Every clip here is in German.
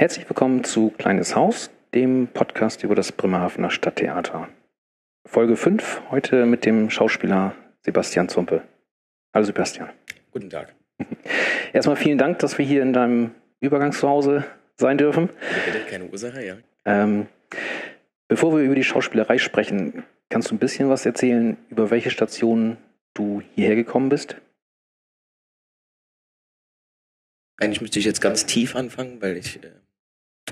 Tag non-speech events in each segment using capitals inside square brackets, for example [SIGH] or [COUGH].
Herzlich willkommen zu Kleines Haus, dem Podcast über das Bremerhavener Stadttheater. Folge 5, heute mit dem Schauspieler Sebastian Zumpe. Hallo Sebastian. Guten Tag. [LAUGHS] Erstmal vielen Dank, dass wir hier in deinem Übergangszuhause sein dürfen. Bitte, keine Ursache, ja. Ähm, bevor wir über die Schauspielerei sprechen, kannst du ein bisschen was erzählen, über welche Stationen du hierher gekommen bist? Eigentlich müsste ich jetzt ganz tief anfangen, weil ich äh,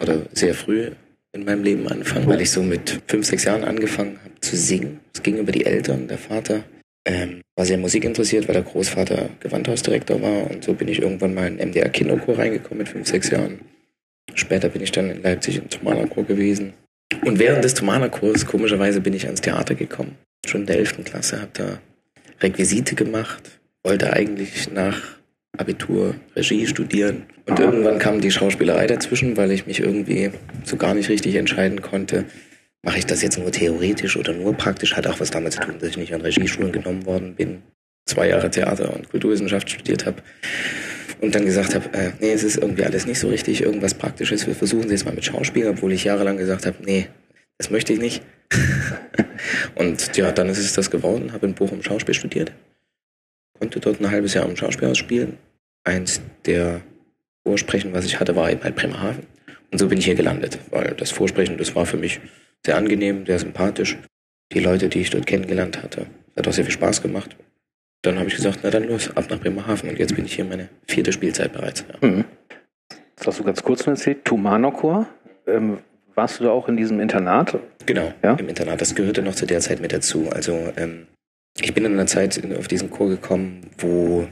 oder sehr früh in meinem Leben anfangen, weil ich so mit fünf, sechs Jahren angefangen habe zu singen. Es ging über die Eltern. Der Vater ähm, war sehr musikinteressiert, weil der Großvater Gewandhausdirektor war. Und so bin ich irgendwann mal in MDR Kinderchor reingekommen mit fünf, sechs Jahren. Später bin ich dann in Leipzig im Thomanerchor gewesen. Und während des Thomanerchors, komischerweise, bin ich ans Theater gekommen. Schon in der 11. Klasse, habe da Requisite gemacht, wollte eigentlich nach Abitur Regie studieren. Und irgendwann kam die Schauspielerei dazwischen, weil ich mich irgendwie so gar nicht richtig entscheiden konnte. Mache ich das jetzt nur theoretisch oder nur praktisch? Hat auch was damit zu tun, dass ich nicht an Regieschulen genommen worden bin. Zwei Jahre Theater und Kulturwissenschaft studiert habe. Und dann gesagt habe, äh, nee, es ist irgendwie alles nicht so richtig, irgendwas Praktisches. Wir versuchen es jetzt mal mit Schauspiel, obwohl ich jahrelang gesagt habe, nee, das möchte ich nicht. [LAUGHS] und ja, dann ist es das geworden, habe in Bochum Schauspiel studiert. Konnte dort ein halbes Jahr am Schauspielhaus spielen eins der Vorsprechen, was ich hatte, war eben halt Bremerhaven. Und so bin ich hier gelandet, weil das Vorsprechen, das war für mich sehr angenehm, sehr sympathisch. Die Leute, die ich dort kennengelernt hatte, hat auch sehr viel Spaß gemacht. Dann habe ich gesagt, na dann los, ab nach Bremerhaven. Und jetzt bin ich hier meine vierte Spielzeit bereits. Ja. Mhm. Das hast du ganz kurz erzählt. Tumanokor. Ähm, warst du da auch in diesem Internat? Genau, ja? im Internat. Das gehörte noch zu der Zeit mit dazu. Also ähm, ich bin in einer Zeit auf diesen Chor gekommen, wo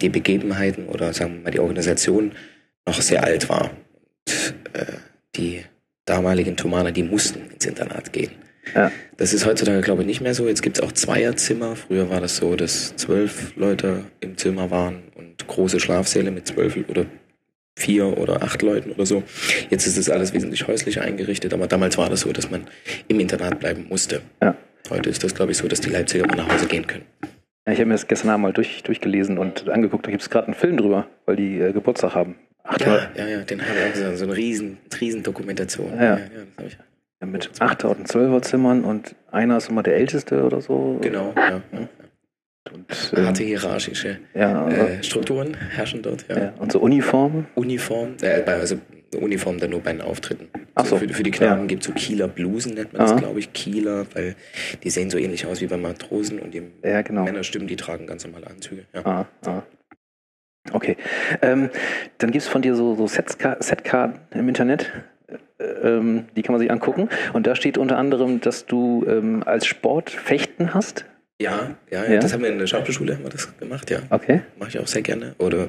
die Begebenheiten oder sagen wir mal die Organisation noch sehr alt war. Und, äh, die damaligen Thomaner, die mussten ins Internat gehen. Ja. Das ist heutzutage, glaube ich, nicht mehr so. Jetzt gibt es auch Zweierzimmer. Früher war das so, dass zwölf Leute im Zimmer waren und große Schlafsäle mit zwölf oder vier oder acht Leuten oder so. Jetzt ist das alles wesentlich häuslicher eingerichtet, aber damals war das so, dass man im Internat bleiben musste. Ja. Heute ist das, glaube ich, so, dass die Leipziger mal nach Hause gehen können. Ja, ich habe mir das gestern Abend mal durch, durchgelesen und angeguckt, da gibt es gerade einen Film drüber, weil die äh, Geburtstag haben. Ach, ja, ja, ja, den habe ich auch gesehen, so eine riesen, riesen Dokumentation. Ja, ja, ja das habe ich. Ja, mit 8er und 12er Zimmern und einer ist immer der Älteste oder so. Genau, ja. ja. Und, ähm, Harte hierarchische ja, äh, Strukturen herrschen dort, ja. ja. Und so Uniformen? Uniform, äh, also Uniform dann nur bei den Auftritten. Ach so. für, für die Knaben ja. gibt es so Kieler Blusen, nennt man Aha. das, glaube ich. Kieler, weil die sehen so ähnlich aus wie bei Matrosen und die ja, genau. Männerstimmen, die tragen ganz normale Anzüge. Ja. Ah, ah. Okay. Ähm, dann gibt es von dir so, so Setkarten im Internet. Äh, ähm, die kann man sich angucken. Und da steht unter anderem, dass du ähm, als Sport Fechten hast. Ja, ja, ja, das haben wir in der Schauspielschule haben wir das gemacht, ja. Okay. Mache ich auch sehr gerne. Oder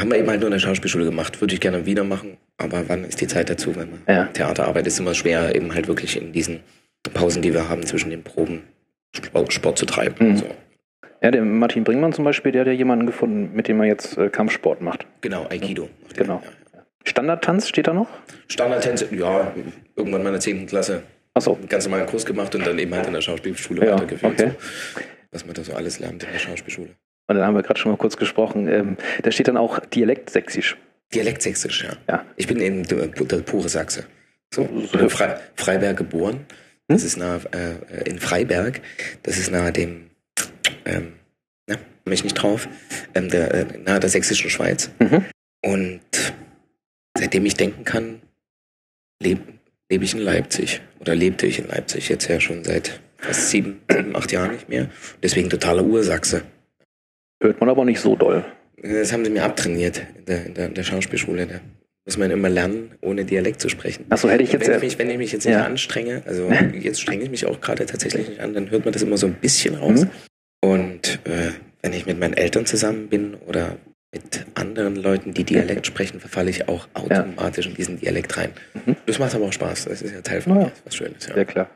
haben wir eben halt nur in der Schauspielschule gemacht. Würde ich gerne wieder machen. Aber wann ist die Zeit dazu, wenn man ja. Theaterarbeit ist immer schwer, eben halt wirklich in diesen Pausen, die wir haben zwischen den Proben, Sport zu treiben. Mhm. So. Ja, der Martin Bringmann zum Beispiel, der hat ja jemanden gefunden, mit dem er jetzt äh, Kampfsport macht. Genau, Aikido. Ja. Genau. Ja, Standardtanz steht da noch? Standardtanz, ja, irgendwann in meiner 10. Klasse. Achso. Ganz normalen Kurs gemacht und dann eben halt in der Schauspielschule ja, weitergeführt. Okay. So, was man da so alles lernt in der Schauspielschule. Und dann haben wir gerade schon mal kurz gesprochen. Ähm, da steht dann auch Dialektsächsisch. Dialektsächsisch, ja. ja. Ich bin eben der, der pure Sachse. So, in Fre Freiberg geboren. Das hm? ist nahe äh, in Freiberg. Das ist nahe dem, ähm, na, mich nicht drauf, ähm, der, äh, nahe der sächsischen Schweiz. Mhm. Und seitdem ich denken kann, lebe leb ich in Leipzig. Oder lebte ich in Leipzig jetzt ja schon seit fast sieben, sieben acht Jahren nicht mehr. Deswegen totaler Ursachse. Hört man aber nicht so doll. Das haben sie mir abtrainiert in der, in der, in der Schauspielschule. Da muss man immer lernen, ohne Dialekt zu sprechen. Achso, hätte ich jetzt. Wenn ich mich, wenn ich mich jetzt nicht ja. anstrenge, also jetzt strenge ich mich auch gerade tatsächlich nicht an, dann hört man das immer so ein bisschen raus. Mhm. Und äh, wenn ich mit meinen Eltern zusammen bin oder mit anderen Leuten, die Dialekt sprechen, verfalle ich auch automatisch ja. in diesen Dialekt rein. Mhm. Das macht aber auch Spaß. Das ist ja Teil von ja. was Schönes. Ja. ja, klar.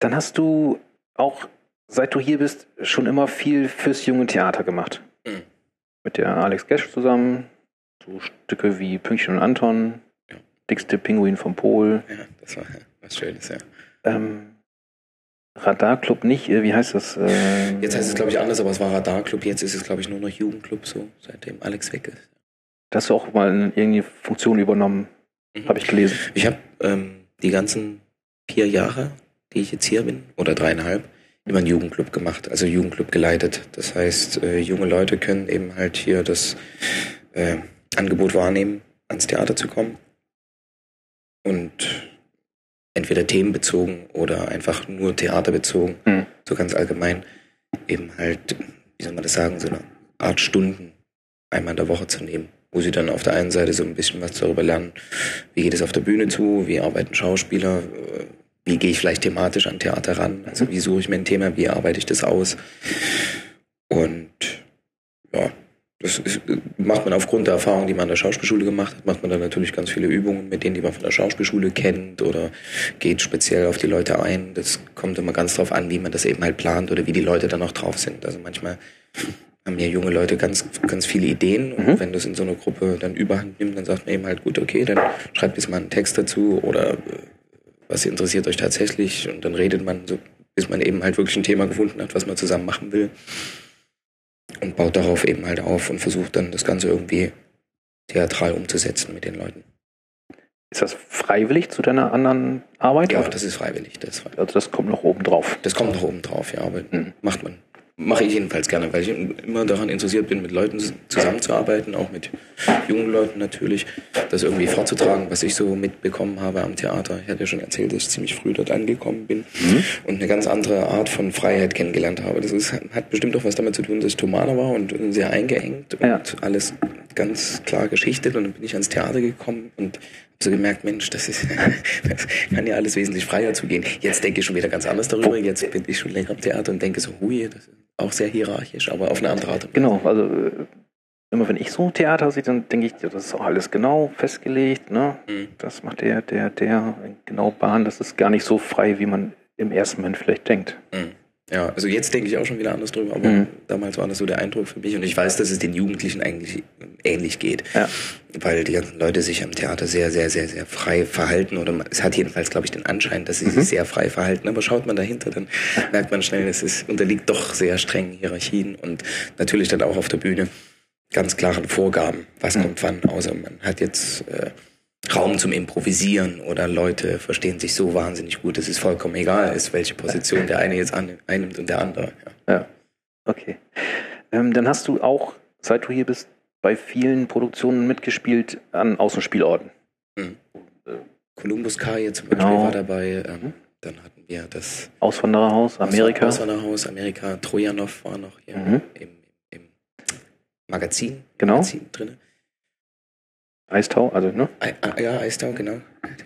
Dann hast du auch seit du hier bist, schon immer viel fürs junge Theater gemacht. Mhm. Mit der Alex Gesch zusammen. So Stücke wie Pünktchen und Anton, ja. Dickste Pinguin vom Pol. Ja, das war was Schönes, ja. Ähm, Radarclub nicht, äh, wie heißt das? Äh, jetzt heißt es, glaube ich, anders, aber es war Radarclub. Jetzt ist es, glaube ich, nur noch Jugendclub, so, seitdem Alex weg ist. hast du auch mal irgendwie Funktion übernommen, mhm. habe ich gelesen. Ich habe ähm, die ganzen vier Jahre, die ich jetzt hier bin, oder dreieinhalb, immer einen Jugendclub gemacht, also Jugendclub geleitet. Das heißt, äh, junge Leute können eben halt hier das äh, Angebot wahrnehmen, ans Theater zu kommen. Und entweder themenbezogen oder einfach nur theaterbezogen, mhm. so ganz allgemein, eben halt, wie soll man das sagen, so eine Art Stunden einmal in der Woche zu nehmen, wo sie dann auf der einen Seite so ein bisschen was darüber lernen, wie geht es auf der Bühne zu, wie arbeiten Schauspieler, äh, wie gehe ich vielleicht thematisch an Theater ran, also wie suche ich mir ein Thema, wie arbeite ich das aus. Und ja, das ist, macht man aufgrund der Erfahrung, die man an der Schauspielschule gemacht hat, macht man dann natürlich ganz viele Übungen mit denen, die man von der Schauspielschule kennt oder geht speziell auf die Leute ein. Das kommt immer ganz drauf an, wie man das eben halt plant oder wie die Leute dann auch drauf sind. Also manchmal haben ja junge Leute ganz, ganz viele Ideen und mhm. wenn das in so einer Gruppe dann überhand nimmt, dann sagt man eben halt, gut, okay, dann schreibt jetzt mal einen Text dazu oder äh, was interessiert euch tatsächlich und dann redet man so, bis man eben halt wirklich ein Thema gefunden hat, was man zusammen machen will und baut darauf eben halt auf und versucht dann das Ganze irgendwie theatral umzusetzen mit den Leuten. Ist das freiwillig zu deiner anderen Arbeit? Ja, das ist freiwillig. Das ist freiwillig. Also das kommt noch oben drauf. Das kommt noch oben drauf, ja, aber mhm. macht man mache ich jedenfalls gerne, weil ich immer daran interessiert bin, mit Leuten zusammenzuarbeiten, auch mit jungen Leuten natürlich, das irgendwie vorzutragen, was ich so mitbekommen habe am Theater. Ich hatte ja schon erzählt, dass ich ziemlich früh dort angekommen bin mhm. und eine ganz andere Art von Freiheit kennengelernt habe. Das ist, hat bestimmt auch was damit zu tun, dass ich Thomaner war und sehr eingeengt und ja. alles ganz klar geschichtet und dann bin ich ans Theater gekommen und so gemerkt, Mensch, das ist, [LAUGHS] das kann ja alles wesentlich freier zugehen. Jetzt denke ich schon wieder ganz anders darüber. Jetzt bin ich schon länger am Theater und denke so, hui, das ist auch sehr hierarchisch, aber auf eine andere Art. Genau, also äh, immer wenn ich so Theater sehe, dann denke ich, das ist auch alles genau festgelegt, ne? Mhm. Das macht der, der, der genau Bahn, das ist gar nicht so frei, wie man im ersten Moment vielleicht denkt. Mhm. Ja, also jetzt denke ich auch schon wieder anders drüber, aber mhm. damals war das so der Eindruck für mich und ich weiß, dass es den Jugendlichen eigentlich ähnlich geht, ja. weil die ganzen Leute sich am Theater sehr, sehr, sehr, sehr frei verhalten oder es hat jedenfalls, glaube ich, den Anschein, dass sie mhm. sich sehr frei verhalten, aber schaut man dahinter, dann merkt man schnell, es ist, unterliegt doch sehr strengen Hierarchien und natürlich dann auch auf der Bühne ganz klaren Vorgaben, was mhm. kommt wann, außer man hat jetzt äh, Raum zum Improvisieren oder Leute verstehen sich so wahnsinnig gut, dass es vollkommen egal ist, welche Position der eine jetzt einnimmt und der andere. Ja, ja. okay. Ähm, dann hast du auch, seit du hier bist, bei vielen Produktionen mitgespielt an Außenspielorten. Mhm. Columbus Kai zum Beispiel genau. war dabei. Ähm, mhm. Dann hatten wir das Auswandererhaus Amerika. Auswandererhaus Amerika. Trojanov war noch hier mhm. im, im, Magazin, genau. Magazin drin. Eistau, also, ne? Ja, Eistau, genau.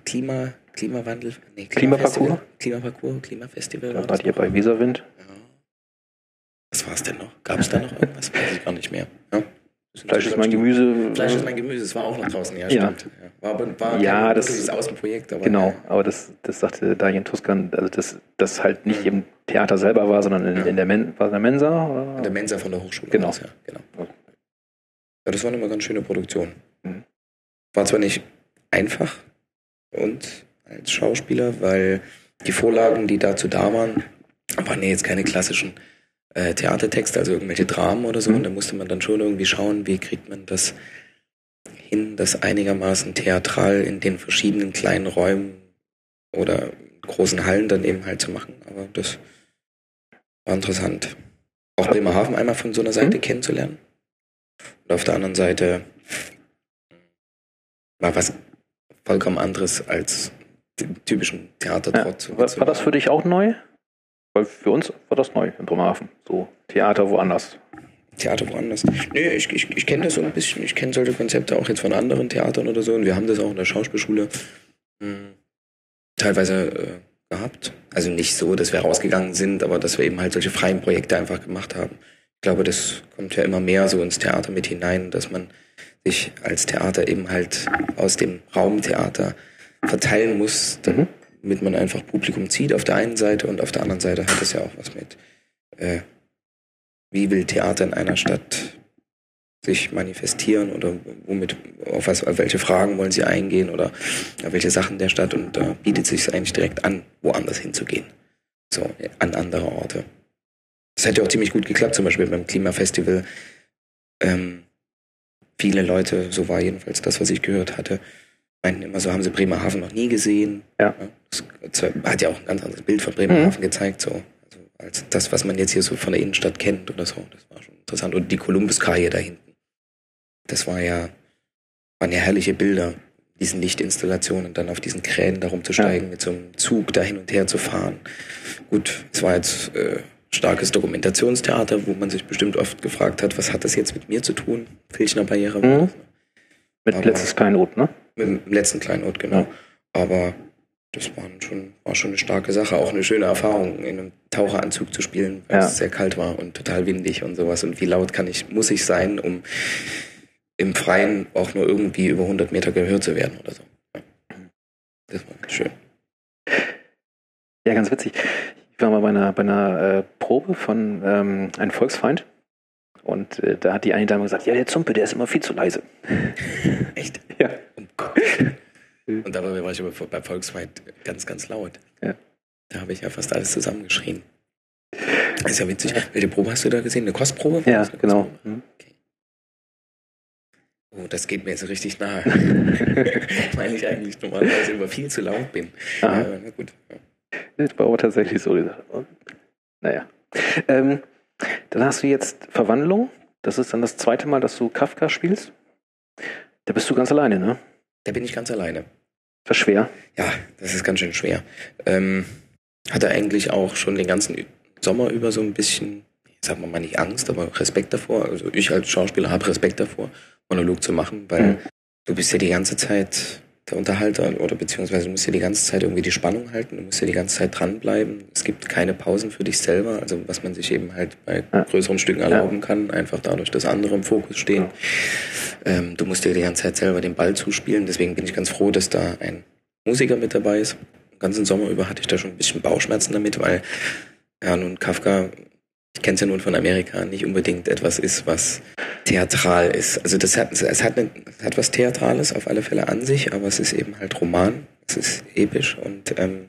Klima, Klimawandel, nee, Klimaparcours? Klimaparcours, Klimafestival. Da wart ihr bei Weserwind. Ja. Was war es denn noch? Gab es da noch irgendwas? Weiß ich gar nicht mehr. Ja? Fleisch ist mein Gemüse. Fleisch ist mein Gemüse, es war auch noch draußen, ja, ja. stimmt. Ja. War, aber, war ja, das ist Außenprojekt. Aber genau, ja. aber das, das sagte Daniel Tuskan, also das, das halt nicht mhm. im Theater selber war, sondern in, in der, Men war der Mensa? Oder? In der Mensa von der Hochschule. Genau. ja, genau. Ja, das war eine ganz schöne Produktion. War zwar nicht einfach für uns als Schauspieler, weil die Vorlagen, die dazu da waren, waren ja jetzt keine klassischen äh, Theatertexte, also irgendwelche Dramen oder so. Mhm. Und da musste man dann schon irgendwie schauen, wie kriegt man das hin, das einigermaßen theatral in den verschiedenen kleinen Räumen oder großen Hallen dann eben halt zu machen. Aber das war interessant. Auch Bremerhaven einmal von so einer Seite mhm. kennenzulernen. Und auf der anderen Seite war was vollkommen anderes als den typischen Theatertrotz. Ja. War, war das für dich auch neu? Weil für uns war das neu in Bremerhaven. So Theater woanders. Theater woanders. Nee, ich, ich, ich kenne das so ein bisschen. Ich kenne solche Konzepte auch jetzt von anderen Theatern oder so. Und wir haben das auch in der Schauspielschule mh, hm, teilweise äh, gehabt. Also nicht so, dass wir rausgegangen sind, aber dass wir eben halt solche freien Projekte einfach gemacht haben. Ich glaube, das kommt ja immer mehr so ins Theater mit hinein, dass man sich als Theater eben halt aus dem Raumtheater verteilen muss, mhm. damit man einfach Publikum zieht auf der einen Seite und auf der anderen Seite hat es ja auch was mit, äh, wie will Theater in einer Stadt sich manifestieren oder womit, auf, was, auf welche Fragen wollen sie eingehen oder auf welche Sachen der Stadt und da bietet sich eigentlich direkt an, woanders hinzugehen. So, an andere Orte. Das hätte auch ziemlich gut geklappt, zum Beispiel beim Klimafestival. Ähm, viele Leute, so war jedenfalls das, was ich gehört hatte, meinten immer so, haben sie Bremerhaven noch nie gesehen. Ja. Das hat ja auch ein ganz anderes Bild von Bremerhaven mhm. gezeigt, so. Also als das, was man jetzt hier so von der Innenstadt kennt oder so. Das war schon interessant. Und die Kolumbuskaje da hinten. Das war ja, waren ja herrliche Bilder, diesen Lichtinstallationen, dann auf diesen Kränen da rumzusteigen, ja. mit so einem Zug da hin und her zu fahren. Gut, es war jetzt äh, starkes Dokumentationstheater, wo man sich bestimmt oft gefragt hat, was hat das jetzt mit mir zu tun? Filchner Barriere. Mhm. Mit Aber, letztes Kleinod, ne? Mit dem letzten Kleinod, genau. Ja. Aber das war schon, war schon eine starke Sache. Auch eine schöne Erfahrung, in einem Taucheranzug zu spielen, weil ja. es sehr kalt war und total windig und sowas. Und wie laut kann ich, muss ich sein, um im Freien auch nur irgendwie über 100 Meter gehört zu werden oder so. Das war schön. Ja, ganz witzig. Ich war mal bei einer, bei einer äh, Probe von ähm, einem Volksfeind und äh, da hat die eine Dame gesagt, ja, der Zumpe, der ist immer viel zu leise. [LAUGHS] Echt? Ja. Um Gott. Und dabei war ich aber bei Volksfeind ganz, ganz laut. Ja. Da habe ich ja fast alles zusammengeschrien. Das ist ja witzig. Welche Probe hast du da gesehen? Eine Kostprobe? Ja, genau. Mhm. Okay. Oh, das geht mir jetzt richtig nahe. [LAUGHS] [LAUGHS] Weil ich eigentlich normalerweise immer viel zu laut bin. Ah. Ja, na gut. Das war aber tatsächlich so. Naja. Ähm, dann hast du jetzt Verwandlung. Das ist dann das zweite Mal, dass du Kafka spielst. Da bist du ganz alleine, ne? Da bin ich ganz alleine. Das ist schwer. Ja, das ist ganz schön schwer. Ähm, hatte eigentlich auch schon den ganzen Sommer über so ein bisschen, sagen wir mal nicht Angst, aber Respekt davor. Also ich als Schauspieler habe Respekt davor, Monolog zu machen, weil mhm. du bist ja die ganze Zeit der Unterhalter oder beziehungsweise du musst ja die ganze Zeit irgendwie die Spannung halten, du musst ja die ganze Zeit dranbleiben. Es gibt keine Pausen für dich selber, also was man sich eben halt bei größeren Stücken erlauben kann, einfach dadurch, dass andere im Fokus stehen. Ähm, du musst dir die ganze Zeit selber den Ball zuspielen, deswegen bin ich ganz froh, dass da ein Musiker mit dabei ist. Den ganzen Sommer über hatte ich da schon ein bisschen Bauchschmerzen damit, weil ja nun Kafka ich kenne es ja nun von Amerika, nicht unbedingt etwas ist, was theatral ist. Also das hat, es hat, eine, hat was Theatrales auf alle Fälle an sich, aber es ist eben halt Roman, es ist episch und ähm,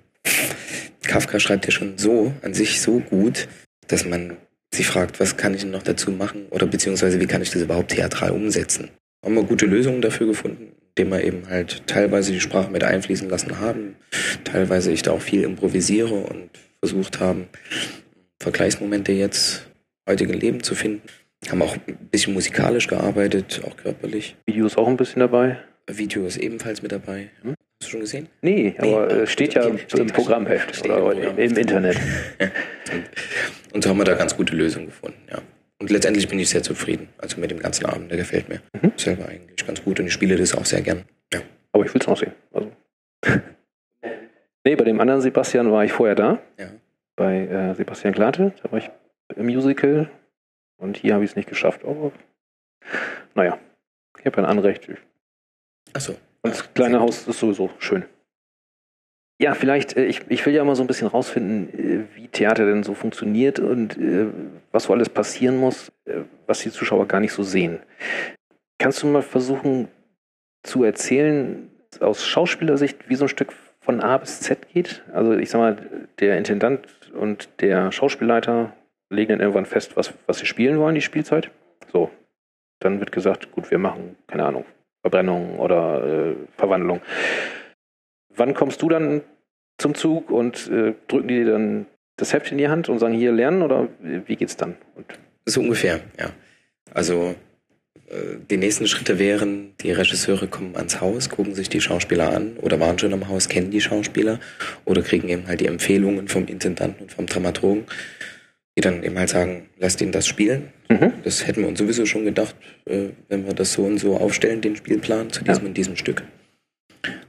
Kafka schreibt ja schon so, an sich so gut, dass man sich fragt, was kann ich denn noch dazu machen oder beziehungsweise wie kann ich das überhaupt theatral umsetzen. Haben wir gute Lösungen dafür gefunden, indem wir eben halt teilweise die Sprache mit einfließen lassen haben, teilweise ich da auch viel improvisiere und versucht haben, Vergleichsmomente jetzt heutigen Leben zu finden. Haben auch ein bisschen musikalisch gearbeitet, auch körperlich. Video ist auch ein bisschen dabei. Video ist ebenfalls mit dabei. Hm? Hast du schon gesehen? Nee, aber nee, steht ja steht, im Programmheft oder im, Programm. im Internet. und, [LAUGHS] und, so haben wir da ganz gute Lösungen gefunden, ja. Und letztendlich bin ich sehr zufrieden. Also mit dem ganzen Abend, der gefällt mir mhm. selber eigentlich ganz gut und ich spiele das auch sehr gern. Ja. Aber ich will es noch sehen. Also. [LAUGHS] nee, bei dem anderen Sebastian war ich vorher da. Ja bei äh, Sebastian Glate. Da war ich im Musical und hier habe ich es nicht geschafft. Aber naja, ich habe ein Anrecht. Achso. Und das kleine Haus ist sowieso schön. Ja, vielleicht, äh, ich, ich will ja mal so ein bisschen rausfinden, äh, wie Theater denn so funktioniert und äh, was so alles passieren muss, was die Zuschauer gar nicht so sehen. Kannst du mal versuchen zu erzählen, aus Schauspielersicht, wie so ein Stück von A bis Z geht? Also ich sag mal, der Intendant und der Schauspielleiter legen dann irgendwann fest, was, was sie spielen wollen, die Spielzeit. So. Dann wird gesagt, gut, wir machen, keine Ahnung, Verbrennung oder äh, Verwandlung. Wann kommst du dann zum Zug und äh, drücken die dir dann das Heft in die Hand und sagen, hier lernen oder wie geht's dann? Und so ungefähr, ja. Also äh, die nächsten Schritte wären, die Regisseure kommen ans Haus, gucken sich die Schauspieler an oder waren schon am Haus, kennen die Schauspieler oder kriegen eben halt die Empfehlungen vom Intendanten und vom Dramaturgen, die dann eben halt sagen, lasst ihn das spielen. Mhm. Das hätten wir uns sowieso schon gedacht, äh, wenn wir das so und so aufstellen, den Spielplan zu diesem ja. und diesem Stück.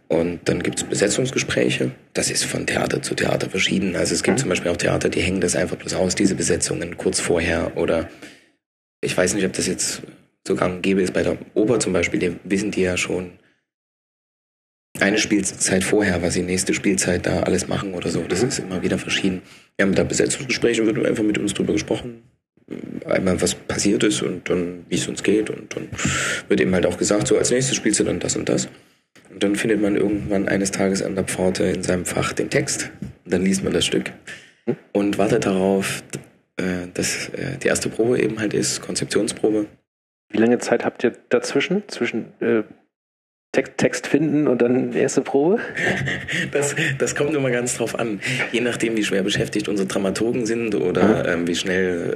Und dann gibt es Besetzungsgespräche. Das ist von Theater zu Theater verschieden. Also es gibt mhm. zum Beispiel auch Theater, die hängen das einfach bloß aus, diese Besetzungen kurz vorher. Oder ich weiß nicht, ob das jetzt so gang gäbe ist bei der Oper zum Beispiel, die wissen die ja schon eine Spielzeit vorher, was sie nächste Spielzeit da alles machen oder so. Das ist immer wieder verschieden. Wir haben da Besetzungsgespräche, wird einfach mit uns drüber gesprochen. Einmal, was passiert ist und dann, wie es uns geht. Und dann wird eben halt auch gesagt, so als nächstes spielst du dann das und das. Und dann findet man irgendwann eines Tages an der Pforte in seinem Fach den Text. Und dann liest man das Stück und wartet darauf, äh, dass äh, die erste Probe eben halt ist, Konzeptionsprobe Wie lange Zeit habt ihr dazwischen? Zwischen äh, Text, Text finden und dann erste Probe? [LAUGHS] Das, das kommt immer ganz drauf an. Je nachdem, wie schwer beschäftigt unsere Dramaturgen sind oder ähm, wie schnell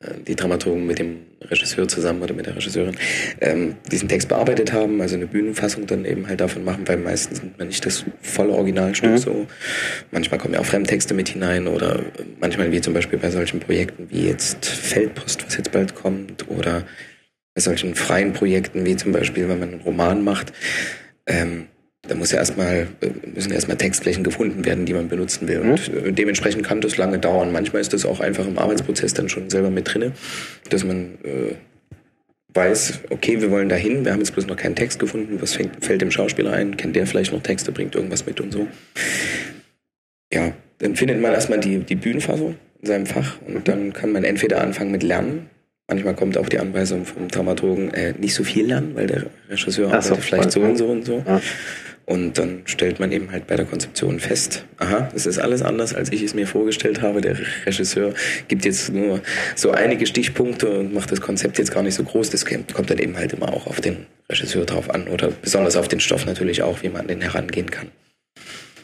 äh, die Dramaturgen mit dem Regisseur zusammen oder mit der Regisseurin ähm, diesen Text bearbeitet haben, also eine Bühnenfassung dann eben halt davon machen, weil meistens nimmt man nicht das volle Originalstück mhm. so. Manchmal kommen ja auch Fremdtexte mit hinein oder manchmal wie zum Beispiel bei solchen Projekten wie jetzt Feldpost, was jetzt bald kommt oder bei solchen freien Projekten wie zum Beispiel, wenn man einen Roman macht, ähm, da muss ja erstmal, müssen erstmal Textflächen gefunden werden, die man benutzen will. Und mhm. dementsprechend kann das lange dauern. Manchmal ist das auch einfach im Arbeitsprozess dann schon selber mit drinne, dass man äh, weiß, okay, wir wollen dahin, wir haben jetzt bloß noch keinen Text gefunden, was fängt, fällt dem Schauspieler ein, kennt der vielleicht noch Texte, bringt irgendwas mit und so. Ja, dann findet man erstmal die, die Bühnenfassung in seinem Fach und mhm. dann kann man entweder anfangen mit Lernen, Manchmal kommt auch die Anweisung vom Dramaturgen, äh, nicht so viel lernen, weil der Regisseur arbeitet so, vielleicht so und so und so. Ja. Und dann stellt man eben halt bei der Konzeption fest, aha, es ist alles anders, als ich es mir vorgestellt habe. Der Regisseur gibt jetzt nur so einige Stichpunkte und macht das Konzept jetzt gar nicht so groß. Das kommt dann eben halt immer auch auf den Regisseur drauf an oder besonders auf den Stoff natürlich auch, wie man an den herangehen kann.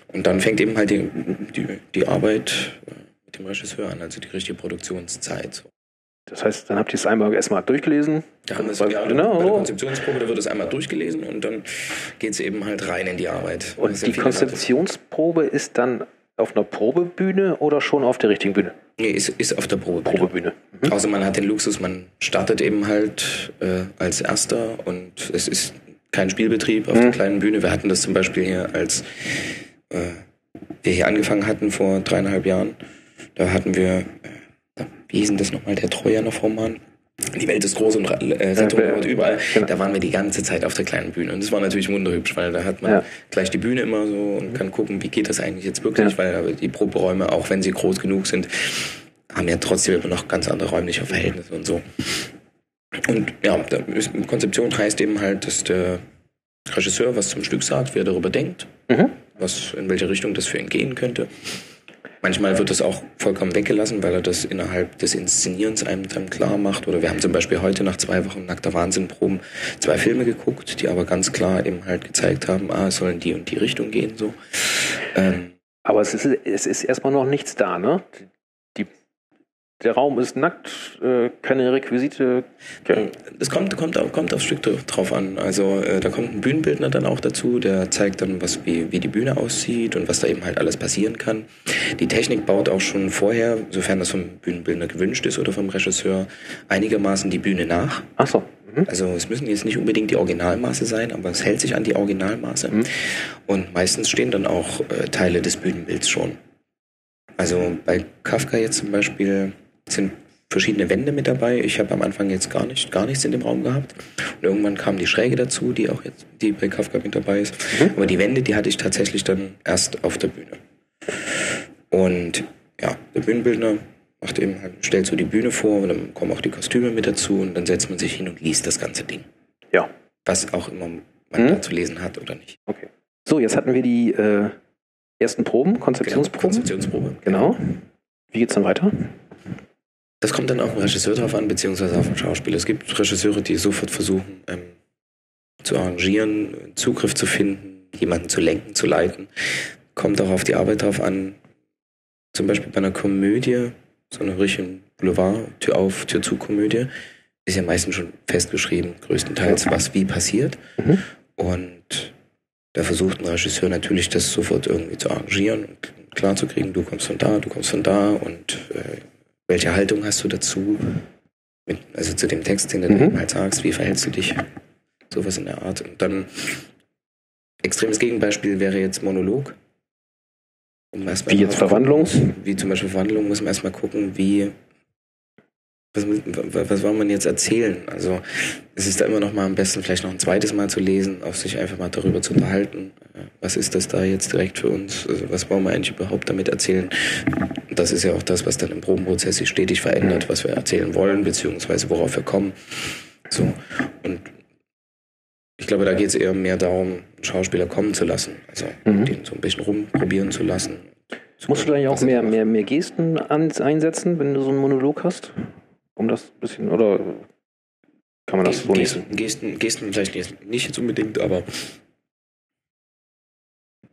Und dann fängt eben halt die, die, die Arbeit äh, mit dem Regisseur an, also die richtige Produktionszeit. Das heißt, dann habt ihr es einmal erstmal durchgelesen. Da haben wir es ja, genau. bei der Konzeptionsprobe, da wird es einmal durchgelesen und dann geht es eben halt rein in die Arbeit. Und die Konzeptionsprobe ist dann auf einer Probebühne oder schon auf der richtigen Bühne? Nee, ist, ist auf der Probebühne. Probebühne. Mhm. Außer man hat den Luxus, man startet eben halt äh, als Erster und es ist kein Spielbetrieb auf mhm. der kleinen Bühne. Wir hatten das zum Beispiel hier, als äh, wir hier angefangen hatten vor dreieinhalb Jahren. Da hatten wir äh, wie hieß denn das nochmal, der Trojaner-Roman? Die Welt ist groß und äh, Rettung ja, überall. Genau. Da waren wir die ganze Zeit auf der kleinen Bühne. Und das war natürlich wunderhübsch, weil da hat man ja. gleich die Bühne immer so und kann gucken, wie geht das eigentlich jetzt wirklich, ja. weil die Proberäume, auch wenn sie groß genug sind, haben ja trotzdem immer noch ganz andere räumliche Verhältnisse und so. Und ja, Konzeption heißt eben halt, dass der Regisseur was zum Stück sagt, wer darüber denkt, mhm. was, in welche Richtung das für ihn gehen könnte. Manchmal wird das auch vollkommen weggelassen, weil er das innerhalb des Inszenierens einem dann klar macht. Oder wir haben zum Beispiel heute nach zwei Wochen nackter Wahnsinn-Proben zwei Filme geguckt, die aber ganz klar eben halt gezeigt haben, ah, es soll in die und die Richtung gehen, so. Ähm, aber es ist, es ist erstmal noch nichts da, ne? Der Raum ist nackt, äh, keine Requisite. Es kommt, kommt, kommt aufs Stück drauf an. Also äh, da kommt ein Bühnenbildner dann auch dazu, der zeigt dann, was, wie, wie die Bühne aussieht und was da eben halt alles passieren kann. Die Technik baut auch schon vorher, sofern das vom Bühnenbildner gewünscht ist oder vom Regisseur, einigermaßen die Bühne nach. Ach so. Mhm. Also es müssen jetzt nicht unbedingt die Originalmaße sein, aber es hält sich an die Originalmaße. Mhm. Und meistens stehen dann auch äh, Teile des Bühnenbilds schon. Also bei Kafka jetzt zum Beispiel sind verschiedene Wände mit dabei. Ich habe am Anfang jetzt gar nicht, gar nichts in dem Raum gehabt. Und irgendwann kam die Schräge dazu, die auch jetzt, die bei Kafka mit dabei ist. Mhm. Aber die Wände, die hatte ich tatsächlich dann erst auf der Bühne. Und ja, der Bühnenbildner macht eben halt, stellt so die Bühne vor und dann kommen auch die Kostüme mit dazu und dann setzt man sich hin und liest das ganze Ding. Ja. Was auch immer man mhm. da zu lesen hat oder nicht. Okay. So, jetzt hatten wir die äh, ersten Proben, Konzeptionsproben. Genau, Konzeptionsprobe. Genau. Wie geht's dann weiter? Das kommt dann auf den Regisseur drauf an, beziehungsweise auf den Schauspieler. Es gibt Regisseure, die sofort versuchen, ähm, zu arrangieren, Zugriff zu finden, jemanden zu lenken, zu leiten. Kommt auch auf die Arbeit drauf an. Zum Beispiel bei einer Komödie, so einer richtigen Boulevard, Tür auf, Tür zu Komödie, ist ja meistens schon festgeschrieben, größtenteils, was wie passiert. Mhm. Und da versucht ein Regisseur natürlich, das sofort irgendwie zu arrangieren und klarzukriegen, du kommst von da, du kommst von da und äh, welche Haltung hast du dazu? Mit, also zu dem Text, den du mhm. halt sagst, wie verhältst du dich? Sowas in der Art. Und dann extremes Gegenbeispiel wäre jetzt Monolog. Um wie jetzt Verwandlung? Wie zum Beispiel Verwandlung muss man erstmal gucken, wie was, was soll man jetzt erzählen? Also es ist da immer noch mal am besten, vielleicht noch ein zweites Mal zu lesen, auch sich einfach mal darüber zu unterhalten. Was ist das da jetzt direkt für uns? Also, was wollen wir eigentlich überhaupt damit erzählen? Das ist ja auch das, was dann im Probenprozess sich stetig verändert, was wir erzählen wollen, beziehungsweise worauf wir kommen. So. Und ich glaube, da geht es eher mehr darum, Schauspieler kommen zu lassen. Also mhm. den so ein bisschen rumprobieren zu lassen. Musst du da ja auch mehr, mehr, mehr Gesten einsetzen, wenn du so einen Monolog hast? Um das ein bisschen, oder kann man das so Gesten, nicht. Gesten, Gesten vielleicht nicht, jetzt unbedingt, aber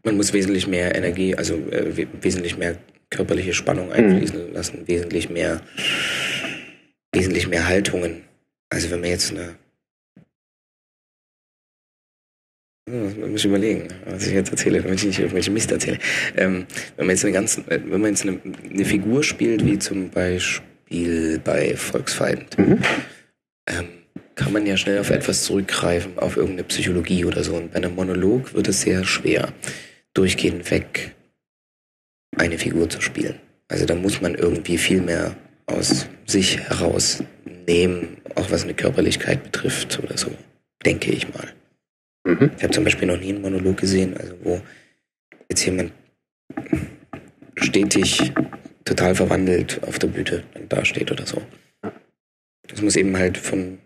man muss wesentlich mehr Energie, also äh, we- wesentlich mehr körperliche Spannung einfließen lassen, wesentlich mehr, wesentlich mehr Haltungen. Also wenn man jetzt eine Hm, Man muss überlegen, was ich jetzt erzähle, damit ich nicht irgendwelche Mist erzähle. Ähm, wenn man jetzt eine ganz, äh, wenn man jetzt eine, eine Figur spielt, wie zum Beispiel bei Volksfeind, Mhm. ähm, kann man ja schnell auf etwas zurückgreifen, auf irgendeine Psychologie oder so. Und bei einem Monolog wird es sehr schwer, durchgehend weg eine Figur zu spielen. Also da muss man irgendwie viel mehr aus sich herausnehmen, auch was eine Körperlichkeit betrifft oder so, denke ich mal. Mhm. Ich habe zum Beispiel noch nie einen Monolog gesehen, also wo jetzt jemand stetig total verwandelt auf der Bühne dann dasteht oder so. Das muss eben halt von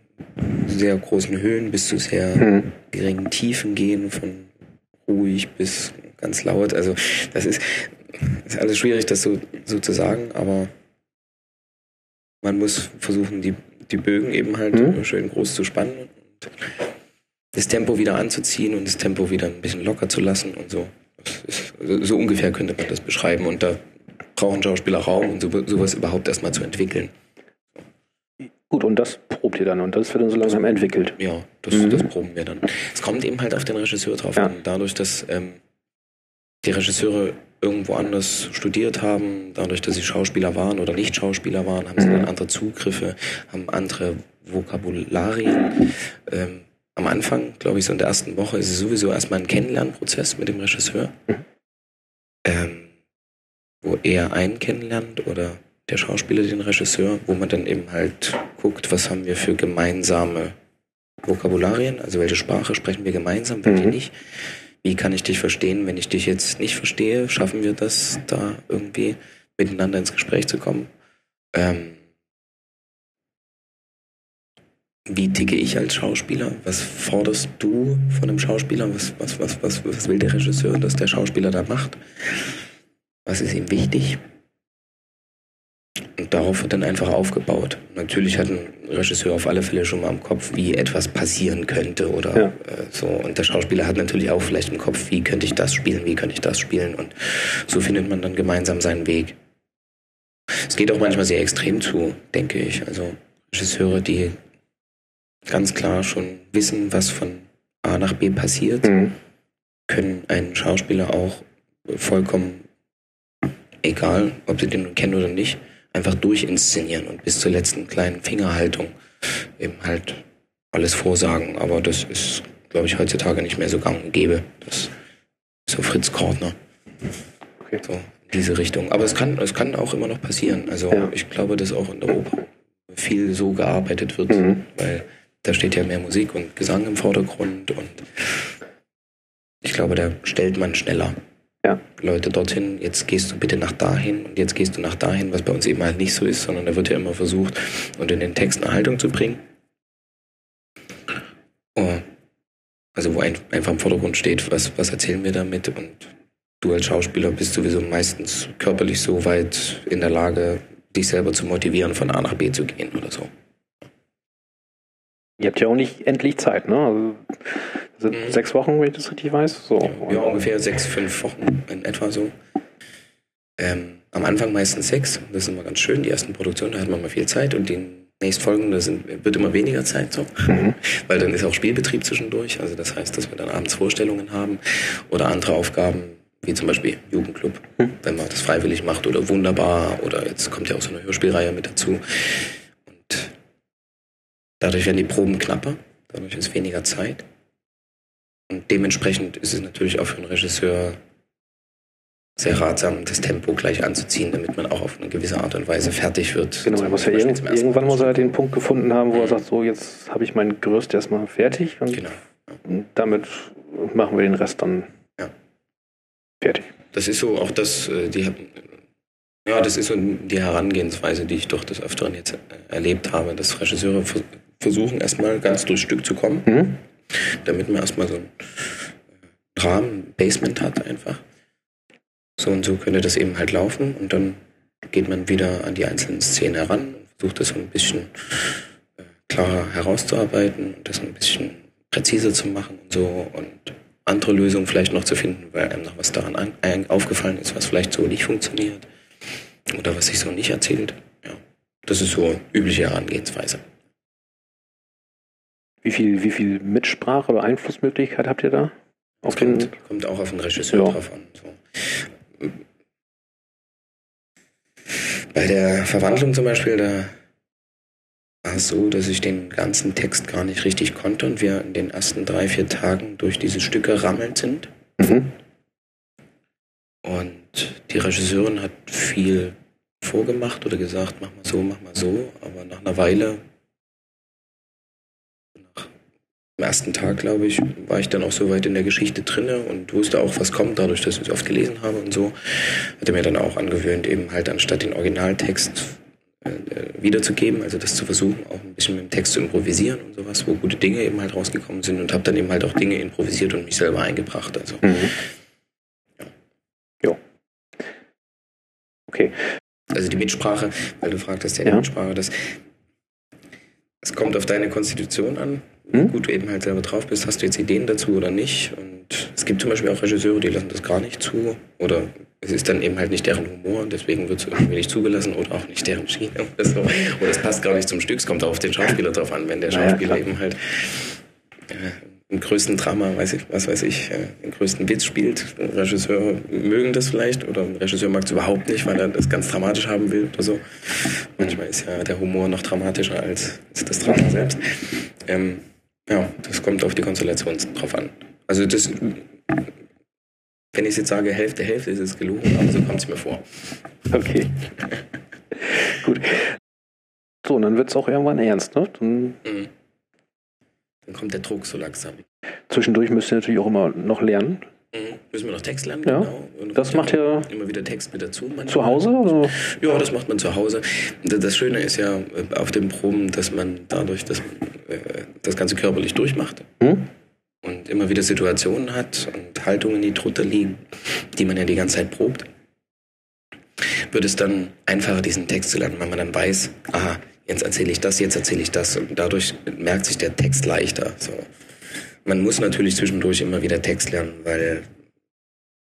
sehr großen Höhen bis zu sehr Mhm. geringen Tiefen gehen, von ruhig bis ganz laut. Also das ist, ist alles schwierig, das so, so zu sagen, aber man muss versuchen, die, die Bögen eben halt Mhm. schön groß zu spannen und das Tempo wieder anzuziehen und das Tempo wieder ein bisschen locker zu lassen und so. Das ist, so, so ungefähr könnte man das beschreiben und da brauchen Schauspieler Raum, um so, sowas überhaupt erstmal zu entwickeln. Gut, und das probt ihr dann und das wird dann so langsam entwickelt. Ja, das, Mhm. das proben wir dann. Es kommt eben halt auf den Regisseur drauf Ja. an. Dadurch, dass ähm, die Regisseure irgendwo anders studiert haben, dadurch, dass sie Schauspieler waren oder nicht Schauspieler waren, haben sie Mhm. dann andere Zugriffe, haben andere Vokabularien. Ähm, am Anfang, glaube ich, so in der ersten Woche ist es sowieso erstmal ein Kennenlernprozess mit dem Regisseur, Mhm. ähm, wo er einen kennenlernt oder der Schauspieler den Regisseur, wo man dann eben halt guckt, was haben wir für gemeinsame Vokabularien, also welche Sprache sprechen wir gemeinsam, welche Mhm. nicht. Wie kann ich dich verstehen, wenn ich dich jetzt nicht verstehe? Schaffen wir das, da irgendwie miteinander ins Gespräch zu kommen? Ähm, wie ticke ich als Schauspieler? Was forderst du von einem Schauspieler? Was, was, was, was, was will der Regisseur, dass der Schauspieler da macht? Was ist ihm wichtig? Und darauf wird dann einfach aufgebaut. Natürlich hat ein Regisseur auf alle Fälle schon mal im Kopf, wie etwas passieren könnte oder Ja. äh, so. Und der Schauspieler hat natürlich auch vielleicht im Kopf, wie könnte ich das spielen, wie könnte ich das spielen. Und so findet man dann gemeinsam seinen Weg. Es geht auch manchmal sehr extrem zu, denke ich. Also Regisseure, die ganz klar schon wissen, was von A nach B passiert, Mhm. können einen Schauspieler auch vollkommen, egal ob sie den nun kennen oder nicht, einfach durchinszenieren und bis zur letzten kleinen Fingerhaltung eben halt alles vorsagen. Aber das ist, glaube ich, heutzutage nicht mehr so gang und gäbe. Das ist so Fritz Kortner. Okay. So in diese Richtung. Aber es kann, es kann auch immer noch passieren. Also Ja. ich glaube, dass auch in der Oper viel so gearbeitet wird, Mhm. weil da steht ja mehr Musik und Gesang im Vordergrund und ich glaube, da stellt man schneller Ja. Leute dorthin, jetzt gehst du bitte nach dahin und jetzt gehst du nach dahin, was bei uns eben halt nicht so ist, sondern da wird ja immer versucht, unter den Text eine Haltung zu bringen. Oh, also wo ein, einfach im Vordergrund steht, was, was erzählen wir damit und du als Schauspieler bist sowieso meistens körperlich so weit in der Lage, dich selber zu motivieren, von A nach B zu gehen oder so. Ihr habt ja auch nicht endlich Zeit, ne? Also, das sind Mhm. sechs Wochen, wenn ich das richtig weiß. So. Ja, ungefähr sechs, fünf Wochen in etwa so. Ähm, am Anfang meistens sechs, das ist immer ganz schön. Die ersten Produktionen, da hat man mal viel Zeit und die nächstfolgenden, da sind, wird immer weniger Zeit so. Mhm. Weil dann ist auch Spielbetrieb zwischendurch. Also das heißt, dass wir dann abends Vorstellungen haben oder andere Aufgaben, wie zum Beispiel Jugendclub, Mhm. wenn man das freiwillig macht oder wunderbar oder jetzt kommt ja auch so eine Hörspielreihe mit dazu. Dadurch werden die Proben knapper, dadurch ist weniger Zeit. Und dementsprechend ist es natürlich auch für einen Regisseur sehr ratsam, das Tempo gleich anzuziehen, damit man auch auf eine gewisse Art und Weise fertig wird. Genau, muss ja irgend, irgendwann muss er Mal. den Punkt gefunden haben, wo er sagt, so jetzt habe ich mein Gerüst erstmal fertig und Genau. damit machen wir den Rest dann Ja. fertig. Das ist so auch das, äh, die ja, das ist so die Herangehensweise, die ich doch des Öfteren jetzt äh, erlebt habe, dass Regisseure versuchen erstmal ganz durchs Stück zu kommen, Mhm. damit man erstmal so einen Rahmen, Basement hat einfach. So und so könnte das eben halt laufen und dann geht man wieder an die einzelnen Szenen heran und versucht das so ein bisschen äh, klarer herauszuarbeiten und das ein bisschen präziser zu machen und so und andere Lösungen vielleicht noch zu finden, weil einem noch was daran an, aufgefallen ist, was vielleicht so nicht funktioniert oder was sich so nicht erzählt. Ja, das ist so übliche Herangehensweise. Wie viel, wie viel Mitsprache oder Einflussmöglichkeit habt ihr da? Auf kommt, den... kommt auch auf den Regisseur ja. drauf an. So. Bei der Verwandlung zum Beispiel, da war es so, dass ich den ganzen Text gar nicht richtig konnte und wir in den ersten drei, vier Tagen durch diese Stücke rammelt sind. Mhm. Und die Regisseurin hat viel vorgemacht oder gesagt, mach mal so, mach mal so, aber nach einer Weile am ersten Tag, glaube ich, war ich dann auch so weit in der Geschichte drinne und wusste auch, was kommt, dadurch, dass ich es oft gelesen habe und so. Hat er mir dann auch angewöhnt, eben halt anstatt den Originaltext äh, wiederzugeben, also das zu versuchen, auch ein bisschen mit dem Text zu improvisieren und sowas, wo gute Dinge eben halt rausgekommen sind und habe dann eben halt auch Dinge improvisiert und mich selber eingebracht. Also. Mhm. Ja. Jo. Okay. Also die Mitsprache, weil du fragtest ja, die Mitsprache, das, das kommt auf deine Konstitution an hm? gut du eben halt selber drauf bist, hast du jetzt Ideen dazu oder nicht. Und es gibt zum Beispiel auch Regisseure, die lassen das gar nicht zu. Oder es ist dann eben halt nicht deren Humor, deswegen wird es irgendwie nicht zugelassen oder auch nicht deren Schiene oder so. Oder es passt gar nicht zum Stück, es kommt auch auf den Schauspieler drauf an, wenn der Schauspieler ja, eben halt im größten Drama, weiß ich, was weiß ich, äh, den größten Witz spielt. Regisseure mögen das vielleicht oder ein Regisseur mag es überhaupt nicht, weil er das ganz dramatisch haben will oder so. Manchmal ist ja der Humor noch dramatischer als, als das Drama selbst. Ähm, ja, das kommt auf die Konstellation drauf an. Also das, wenn ich jetzt sage Hälfte, Hälfte, ist es gelogen, aber so kommt es mir vor. Okay. [LAUGHS] Gut. So, und dann wird es auch irgendwann ernst, ne? Dann, mhm. Dann kommt der Druck so langsam. Zwischendurch müsst ihr natürlich auch immer noch lernen. Mhm. Müssen wir noch Text lernen, ja. genau. Und das macht ja immer wieder Text mit dazu. Manchmal. Zu Hause? Also? Ja, das macht man zu Hause. Das Schöne ist ja äh, auf den Proben, dass man dadurch, dass man äh, das Ganze körperlich durchmacht mhm. und immer wieder Situationen hat und Haltungen, die drunter liegen, die man ja die ganze Zeit probt, wird es dann einfacher, diesen Text zu lernen, weil man dann weiß, aha, jetzt erzähle ich das, jetzt erzähle ich das und dadurch merkt sich der Text leichter. So. Man muss natürlich zwischendurch immer wieder Text lernen, weil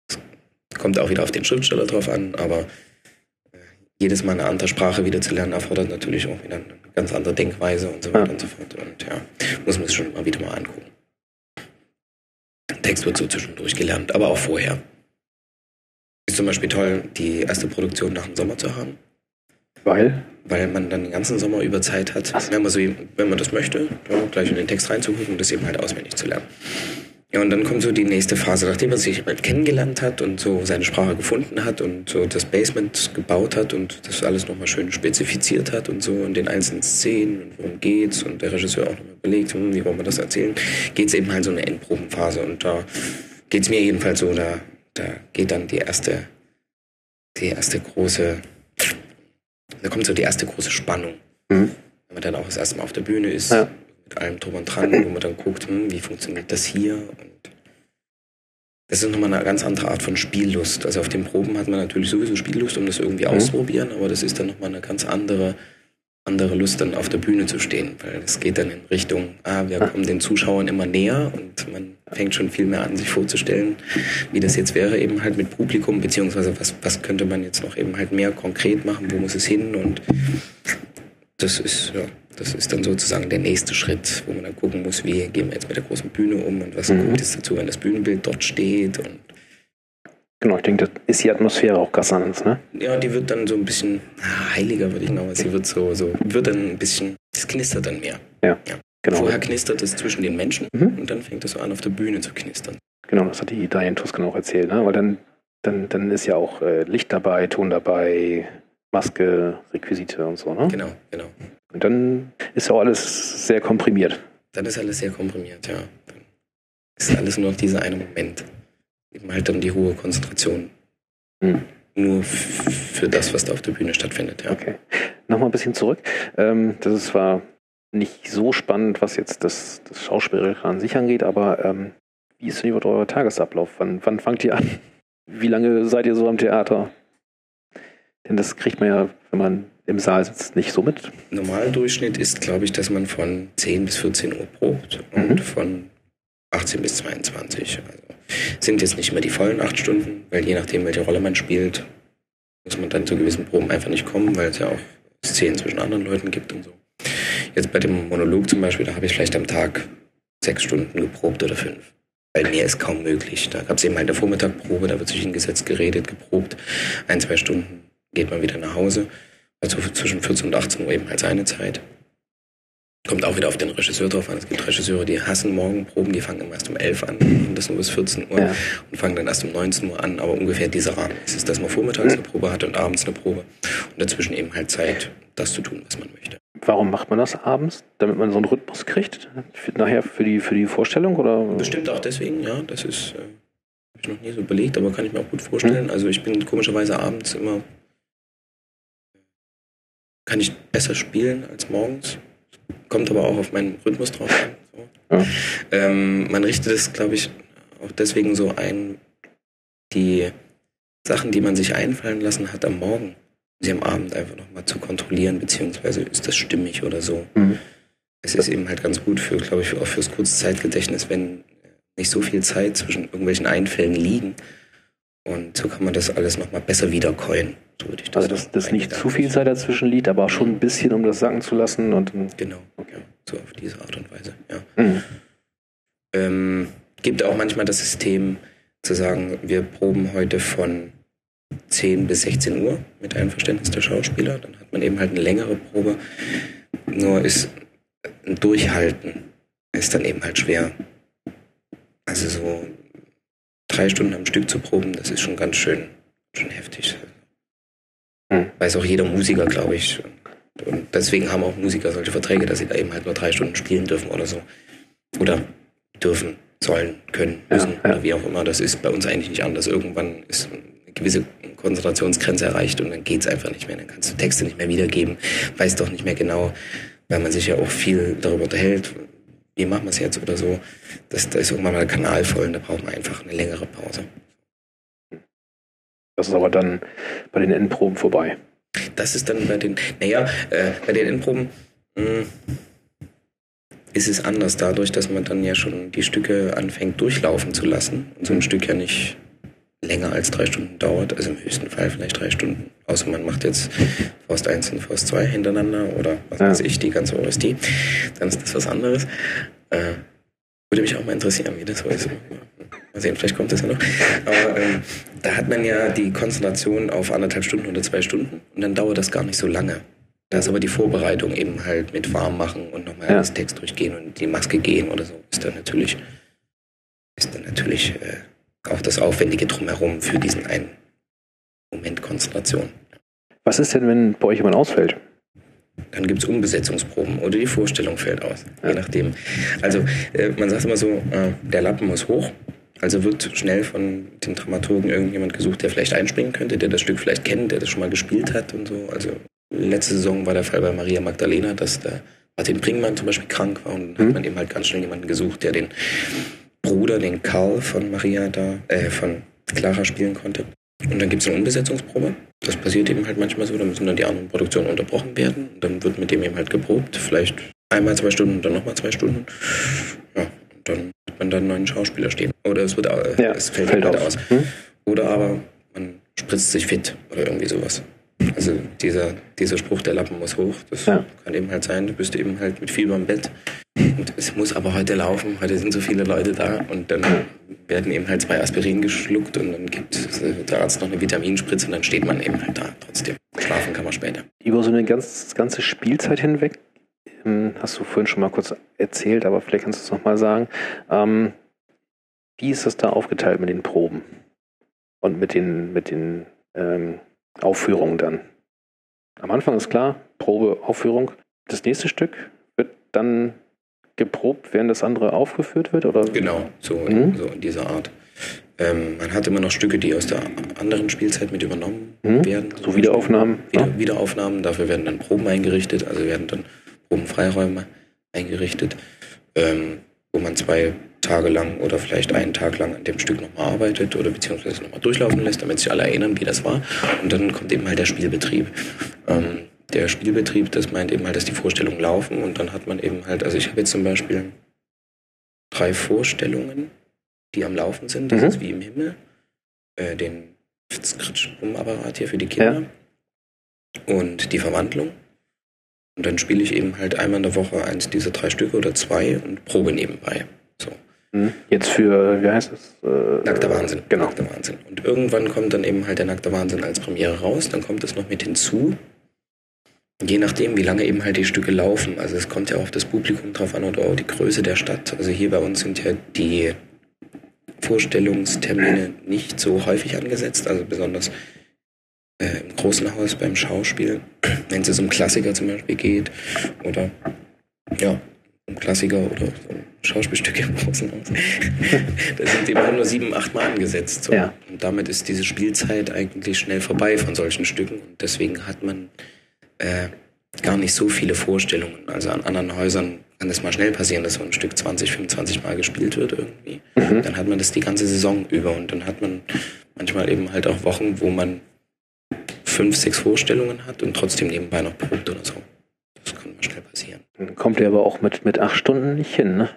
es kommt auch wieder auf den Schriftsteller drauf an, aber äh, jedes Mal eine andere Sprache wieder zu lernen erfordert natürlich auch wieder eine ganz andere Denkweise und so weiter ja. und so fort. Und ja, muss man es schon mal wieder mal angucken. Text wird so zwischendurch gelernt, aber auch vorher. Ist zum Beispiel toll, die erste Produktion nach dem Sommer zu haben. Weil? Weil man dann den ganzen Sommer über Zeit hat, wenn man, so, wenn man das möchte, gleich in den Text reinzugucken und das eben halt auswendig zu lernen. Ja, und dann kommt so die nächste Phase, nachdem man sich kennengelernt hat und so seine Sprache gefunden hat und so das Basement gebaut hat und das alles nochmal schön spezifiziert hat und so in den einzelnen Szenen und worum geht's und der Regisseur auch nochmal überlegt, hm, wie wollen wir das erzählen, geht's eben halt so eine Endprobenphase und da geht's mir jedenfalls so, da, da geht dann die erste, die erste große da kommt so die erste große Spannung. Mhm. Wenn man dann auch das erste Mal auf der Bühne ist, ja. mit allem drum und dran, wo man dann guckt, hm, wie funktioniert das hier? Und das ist nochmal eine ganz andere Art von Spiellust. Also auf den Proben hat man natürlich sowieso Spiellust, um das irgendwie mhm. auszuprobieren, aber das ist dann nochmal eine ganz andere andere Lust, dann auf der Bühne zu stehen, weil es geht dann in Richtung, ah, wir kommen den Zuschauern immer näher und man fängt schon viel mehr an, sich vorzustellen, wie das jetzt wäre, eben halt mit Publikum, beziehungsweise was, was könnte man jetzt noch eben halt mehr konkret machen, wo muss es hin und das ist, ja, das ist dann sozusagen der nächste Schritt, wo man dann gucken muss, wie gehen wir jetzt mit der großen Bühne um und was mhm. kommt jetzt dazu, wenn das Bühnenbild dort steht und Genau, ich denke, das ist die Atmosphäre auch ganz anders, ne? Ja, die wird dann so ein bisschen ah, heiliger, würde ich noch sagen. Sie wird so, so, wird dann ein bisschen, es knistert dann mehr. Ja. ja. Genau. Vorher knistert es zwischen den Menschen mhm. und dann fängt es so an, auf der Bühne zu knistern. Genau, das hat die Diane Tusken auch erzählt, ne? Weil dann, dann, dann ist ja auch äh, Licht dabei, Ton dabei, Maske, Requisite und so, ne? Genau, genau. Und dann ist ja auch alles sehr komprimiert. Dann ist alles sehr komprimiert, ja. Dann ist alles nur noch dieser eine Moment eben halt dann die hohe Konzentration. Hm. Nur für das, was da auf der Bühne stattfindet. Ja. Okay. Nochmal ein bisschen zurück. Ähm, das ist zwar nicht so spannend, was jetzt das, das Schauspielerische an sich angeht, aber ähm, wie ist denn überhaupt euer Tagesablauf? Wann, wann fangt ihr an? Wie lange seid ihr so am Theater? Denn das kriegt man ja, wenn man im Saal sitzt, nicht so mit? Normaldurchschnitt ist, glaube ich, dass man von 10 bis 14 Uhr probt und mhm. von 18 bis 22. Also sind jetzt nicht mehr die vollen acht Stunden, weil je nachdem, welche Rolle man spielt, muss man dann zu gewissen Proben einfach nicht kommen, weil es ja auch Szenen zwischen anderen Leuten gibt und so. Jetzt bei dem Monolog zum Beispiel, da habe ich vielleicht am Tag sechs Stunden geprobt oder fünf. Weil mehr ist kaum möglich. Da gab es eben halt eine Vormittagprobe, da wird sich hingesetzt, geredet, geprobt. Ein, zwei Stunden geht man wieder nach Hause. Also zwischen 14 und 18 Uhr eben halt seine Zeit. Kommt auch wieder auf den Regisseur drauf an. Es gibt Regisseure, die hassen Morgenproben, die fangen immer erst um 11 an und das nur bis 14 Uhr ja. und fangen dann erst um 19 Uhr an. Aber ungefähr dieser Rahmen ist es, dass man vormittags eine Probe hat und abends eine Probe und dazwischen eben halt Zeit, das zu tun, was man möchte. Warum macht man das abends? Damit man so einen Rhythmus kriegt? Nachher für die, für die Vorstellung? Oder? Bestimmt auch deswegen, ja. Das ist, äh, habe ich noch nie so überlegt, aber kann ich mir auch gut vorstellen. Mhm. Also ich bin komischerweise abends immer, kann ich besser spielen als morgens kommt aber auch auf meinen Rhythmus drauf an. So. Ja. Ähm, man richtet es, glaube ich, auch deswegen so ein, die Sachen, die man sich einfallen lassen hat am Morgen, sie am Abend einfach nochmal zu kontrollieren, beziehungsweise ist das stimmig oder so. Mhm. Es ist eben halt ganz gut für, glaube ich, auch fürs Kurzzeitgedächtnis, wenn nicht so viel Zeit zwischen irgendwelchen Einfällen liegen. Und so kann man das alles nochmal besser wiederkäuen. So würde ich das also, dass, dass nicht zu viel Zeit dazwischen liegt, aber auch schon ein bisschen, um das sacken zu lassen. Und, genau, ja, so auf diese Art und Weise, ja. Mhm. Ähm, gibt auch manchmal das System zu sagen, wir proben heute von 10 bis 16 Uhr mit Einverständnis der Schauspieler. Dann hat man eben halt eine längere Probe. Nur ist ein Durchhalten ist dann eben halt schwer. Also so drei Stunden am Stück zu proben, das ist schon ganz schön, schon heftig. Hm. Weiß auch jeder Musiker, glaube ich. Und deswegen haben auch Musiker solche Verträge, dass sie da eben halt nur drei Stunden spielen dürfen oder so. Oder dürfen, sollen, können, müssen ja, ja. oder wie auch immer. Das ist bei uns eigentlich nicht anders. Irgendwann ist eine gewisse Konzentrationsgrenze erreicht und dann geht es einfach nicht mehr. Dann kannst du Texte nicht mehr wiedergeben, weißt doch nicht mehr genau, weil man sich ja auch viel darüber unterhält, wie machen wir es jetzt oder so. Das, da ist irgendwann mal der Kanal voll und da braucht man einfach eine längere Pause. Das ist aber dann bei den Endproben vorbei. Das ist dann bei den, naja, äh, bei den Endproben mh, hm, ist es anders, dadurch, dass man dann ja schon die Stücke anfängt durchlaufen zu lassen und so ein Stück ja nicht länger als drei Stunden dauert, also im höchsten Fall vielleicht drei Stunden, außer man macht jetzt Faust 1 und Faust 2 hintereinander oder was ja. weiß ich, die ganze OST, dann ist das was anderes. Äh, würde mich auch mal interessieren, wie das so ist. Mal sehen, vielleicht kommt das ja noch. Aber ähm, da hat man ja die Konzentration auf anderthalb Stunden oder zwei Stunden und dann dauert das gar nicht so lange. Da ist aber die Vorbereitung eben halt mit warm machen und nochmal ja. das Text durchgehen und die Maske gehen oder so, ist dann natürlich, ist dann natürlich äh, auch das Aufwendige drumherum für diesen einen Moment Konzentration. Was ist denn, wenn bei euch jemand ausfällt? Dann gibt es Umbesetzungsproben oder die Vorstellung fällt aus, ja. je nachdem. Also äh, man sagt immer so, äh, der Lappen muss hoch. Also wird schnell von den Dramaturgen irgendjemand gesucht, der vielleicht einspringen könnte, der das Stück vielleicht kennt, der das schon mal gespielt hat und so. Also letzte Saison war der Fall bei Maria Magdalena, dass der Martin Bringmann zum Beispiel krank war und dann mhm. hat man eben halt ganz schnell jemanden gesucht, der den Bruder, den Karl von Maria da, äh, von Clara spielen konnte. Und dann gibt es eine Umbesetzungsprobe. Das passiert eben halt manchmal so, da müssen dann die anderen Produktionen unterbrochen werden. Und dann wird mit dem eben halt geprobt. Vielleicht einmal zwei Stunden, dann nochmal zwei Stunden. Ja, und dann hat man dann einen neuen Schauspieler stehen. Oder es wird äh, ja, es fällt, fällt halt aus. Hm? Oder aber man spritzt sich fit oder irgendwie sowas. Also dieser, dieser Spruch, der Lappen muss hoch, das ja. kann eben halt sein, du bist eben halt mit Fieber im Bett. Und es muss aber heute laufen, heute sind so viele Leute da und dann werden eben halt zwei Aspirin geschluckt und dann gibt der Arzt noch eine Vitaminspritze und dann steht man eben halt da trotzdem. Schlafen kann man später. Über so eine ganz, ganze Spielzeit hinweg, ähm, hast du vorhin schon mal kurz erzählt, aber vielleicht kannst du es nochmal sagen. Ähm, wie ist das da aufgeteilt mit den Proben? Und mit den, mit den ähm, Aufführung dann. Am Anfang ist klar, Probe, Aufführung. Das nächste Stück wird dann geprobt, während das andere aufgeführt wird? Oder? Genau, so, mhm. in, so in dieser Art. Ähm, man hat immer noch Stücke, die aus der anderen Spielzeit mit übernommen mhm. werden. So Wiederaufnahmen? Wieder, ja. Wiederaufnahmen, dafür werden dann Proben eingerichtet, also werden dann Probenfreiräume eingerichtet, ähm, wo man zwei Tage lang oder vielleicht einen Tag lang an dem Stück nochmal arbeitet oder beziehungsweise nochmal durchlaufen lässt, damit sich alle erinnern, wie das war. Und dann kommt eben halt der Spielbetrieb. Ähm, der Spielbetrieb, das meint eben halt, dass die Vorstellungen laufen und dann hat man eben halt, also ich habe jetzt zum Beispiel drei Vorstellungen, die am Laufen sind, das Mhm. ist wie im Himmel, äh, den Skritsch-Apparat hier für die Kinder und die Verwandlung. Und dann spiele ich eben halt einmal in der Woche eins dieser drei Stücke oder zwei und probe nebenbei. So. Hm. Jetzt für, wie heißt es? Äh, Nackter Wahnsinn. Genau. Nackter Wahnsinn. Und irgendwann kommt dann eben halt der Nackter Wahnsinn als Premiere raus, dann kommt es noch mit hinzu. Je nachdem, wie lange eben halt die Stücke laufen. Also es kommt ja auf das Publikum drauf an oder auch die Größe der Stadt. Also hier bei uns sind ja die Vorstellungstermine nicht so häufig angesetzt, also besonders äh, im großen Haus beim Schauspiel, [CLEARS THROAT] wenn es um Klassiker zum Beispiel geht oder ja, um Klassiker oder so Schauspielstücke im großen Haus. [LAUGHS] da sind immer nur sieben, acht Mal angesetzt. So. Ja. Und damit ist diese Spielzeit eigentlich schnell vorbei von solchen Stücken. Und deswegen hat man äh, gar nicht so viele Vorstellungen. Also an anderen Häusern kann das mal schnell passieren, dass so ein Stück 20, 25 Mal gespielt wird irgendwie. Mhm. Dann hat man das die ganze Saison über und dann hat man manchmal eben halt auch Wochen, wo man fünf, sechs Vorstellungen hat und trotzdem nebenbei noch probt oder so. Das kann mal schnell passieren. Dann kommt ihr aber auch mit, mit acht Stunden nicht hin, ne?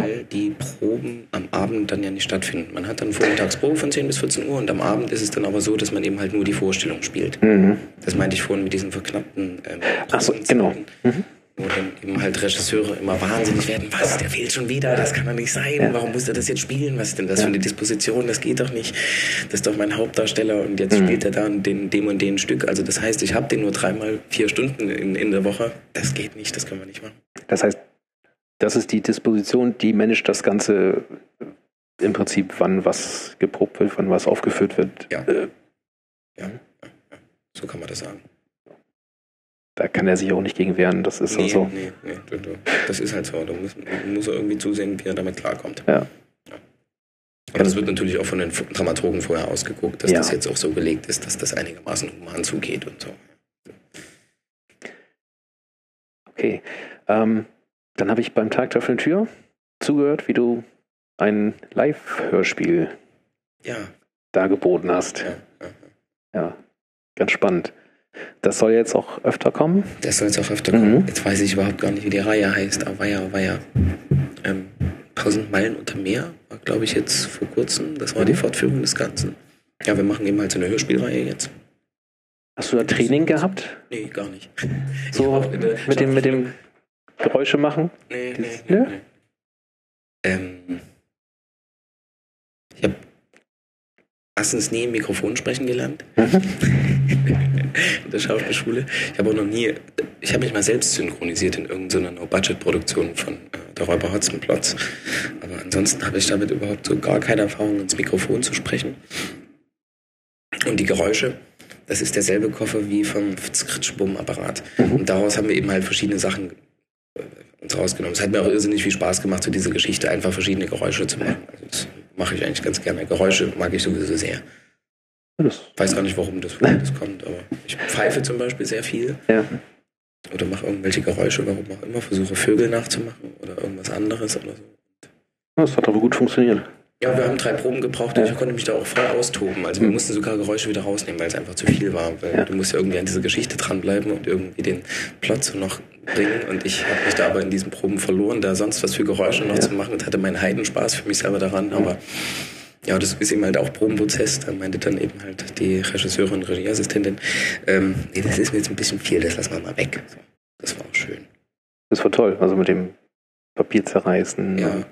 Weil die Proben am Abend dann ja nicht stattfinden. Man hat dann Vormittagsprobe von 10 bis 14 Uhr und am Abend ist es dann aber so, dass man eben halt nur die Vorstellung spielt. Mhm. Das meinte ich vorhin mit diesen verknappten ähm, Ach so, genau. Mhm. Wo dann eben halt Regisseure immer wahnsinnig werden, was, der fehlt schon wieder, das kann doch nicht sein, Ja. warum muss er das jetzt spielen, was ist denn das Ja. für eine Disposition, das geht doch nicht, das ist doch mein Hauptdarsteller und jetzt Mhm. spielt er da den, dem und den Stück, also das heißt, ich habe den nur dreimal vier Stunden in, in der Woche, das geht nicht, das können wir nicht machen. Das heißt, das ist die Disposition, die managt das Ganze äh, im Prinzip, wann was geprobt wird, wann was aufgeführt wird. Ja. Äh, Ja, ja, ja. so kann man das sagen. da kann er sich auch nicht gegen wehren. Das ist Nee, also. nee, nee, du, du. das ist halt so. Da muss, muss er irgendwie zusehen, wie er damit klarkommt. Ja. Aber das wird natürlich auch von den Dramaturgen vorher ausgeguckt, dass Ja. das jetzt auch so gelegt ist, dass das einigermaßen human zugeht und so. Okay. Ähm, dann habe ich beim Tag der offenen Tür zugehört, wie du ein Live-Hörspiel Ja, dargeboten hast. ja, ja. Ja, ganz spannend. Das soll jetzt auch öfter kommen. Das soll jetzt auch öfter kommen. Mhm. Jetzt weiß ich überhaupt gar nicht, wie die Reihe heißt. Aber ja, war ja. Ähm, 1000 Meilen unter Meer war, glaube ich, jetzt vor kurzem. Das war die Mhm. Fortführung des Ganzen. Ja, wir machen eben halt so eine Hörspielreihe jetzt. Hast du da Training gehabt? Nee, gar nicht. So mit dem, mit dem Geräusche machen? Nee, nee, Dieses- nee, ja? nee. Ähm, ich habe erstens nie im Mikrofon sprechen gelernt. [LAUGHS] in der Schauspielschule. Ich habe auch noch nie, ich habe mich mal selbst synchronisiert in irgendeiner No-Budget-Produktion von äh, der Räuber Hotzenplotz. Aber ansonsten habe ich damit überhaupt so gar keine Erfahrung, ins Mikrofon zu sprechen. Und die Geräusche, das ist derselbe Koffer wie vom Skritschbum-Apparat. Mhm. Und daraus haben wir eben halt verschiedene Sachen uns rausgenommen. Es hat mir auch irrsinnig viel Spaß gemacht, so diese Geschichte einfach verschiedene Geräusche zu machen. Also das mache ich eigentlich ganz gerne. Geräusche mag ich sowieso sehr. Ich weiß gar nicht, warum das, das kommt, aber ich pfeife zum Beispiel sehr viel ja. oder mache irgendwelche Geräusche, warum auch immer, versuche Vögel nachzumachen oder irgendwas anderes oder so. Das hat aber gut funktioniert. Ja, wir haben drei Proben gebraucht und ich konnte mich da auch voll austoben. Also wir Mhm. mussten sogar Geräusche wieder rausnehmen, weil es einfach zu viel war. Weil Ja. du musst ja irgendwie an dieser Geschichte dranbleiben und irgendwie den Plot so noch bringen. Und ich habe mich da aber in diesen Proben verloren, da sonst was für Geräusche noch Ja. zu machen und hatte meinen Heidenspaß für mich selber daran. Aber ja, das ist eben halt auch Probenprozess. Da meinte dann eben halt die Regisseurin und Regieassistentin, ähm, nee, das ist mir jetzt ein bisschen viel, das lassen wir mal weg. Das war auch schön. Das war toll. Also mit dem Papier zerreißen. Ja,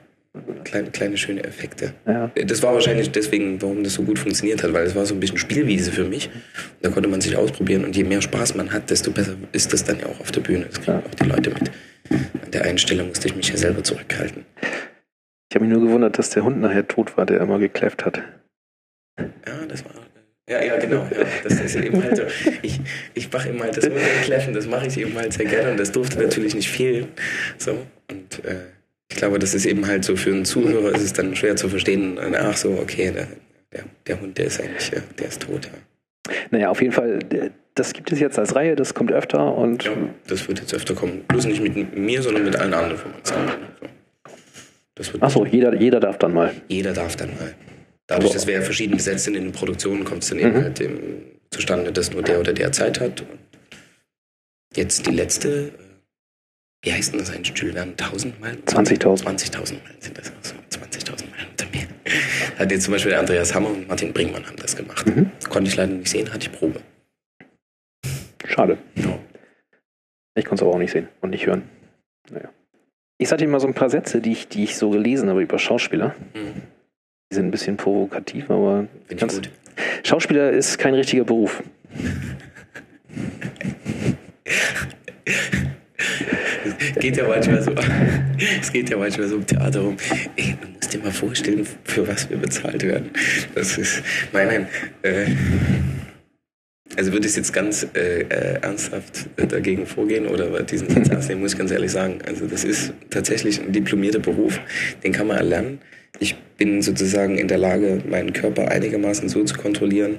kleine, kleine schöne Effekte. ja. Das war wahrscheinlich deswegen, warum das so gut funktioniert hat, weil es war so ein bisschen Spielwiese für mich. Und da konnte man sich ausprobieren und je mehr Spaß man hat, desto besser ist das dann ja auch auf der Bühne. Das kriegen Ja. auch die Leute mit. An der einen Stelle musste ich mich ja selber zurückhalten. Ich habe mich nur gewundert, dass der Hund nachher tot war, der immer gekläfft hat. Ja, das war. Ja, ja, genau. Ja, das ist eben halt so. Ich, ich mache eben halt das dem Kläffen, das mache ich eben halt sehr gerne und das durfte natürlich nicht fehlen. So. Und äh, ich glaube, das ist eben halt so für einen Zuhörer ist es dann schwer zu verstehen. Ach so, okay, der, der, der Hund, der ist eigentlich, äh, der ist tot. Ja. Naja, auf jeden Fall, das gibt es jetzt als Reihe, das kommt öfter und Ja, das wird jetzt öfter kommen. Bloß nicht mit mir, sondern mit allen anderen von uns. So. Wird achso, jeder, jeder darf dann mal. Jeder darf dann mal. Dadurch, dass wir ja verschieden besetzt sind in den Produktionen, kommt es dann eben Mhm. halt im, zustande, dass nur der oder der Zeit hat. Und jetzt die letzte, wie heißt denn das ein dann? 1000 Meilen? 20.000. 20.000 Meilen sind das auch so. 20.000 Meilen unter mir. Hat jetzt zum Beispiel Andreas Hammer und Martin Bringmann haben das gemacht. Mhm. Konnte ich leider nicht sehen, hatte ich Probe. Schade. Ja. Ich konnte es aber auch nicht sehen und nicht hören. Naja. Ich sage dir mal so ein paar Sätze, die ich, die ich so gelesen habe über Schauspieler. Mhm. Die sind ein bisschen provokativ, aber Finde ich gut. Schauspieler ist kein richtiger Beruf. [LAUGHS] Es geht ja manchmal so, es geht ja manchmal so im Theater rum. Ey, du musst dir mal vorstellen, für was wir bezahlt werden. Das ist, nein, nein, äh, also würde ich jetzt ganz äh, äh, ernsthaft äh, dagegen vorgehen oder diesen Satz ernst nehmen, muss ich ganz ehrlich sagen. Also das ist tatsächlich ein diplomierter Beruf, den kann man erlernen. Ich bin sozusagen in der Lage, meinen Körper einigermaßen so zu kontrollieren,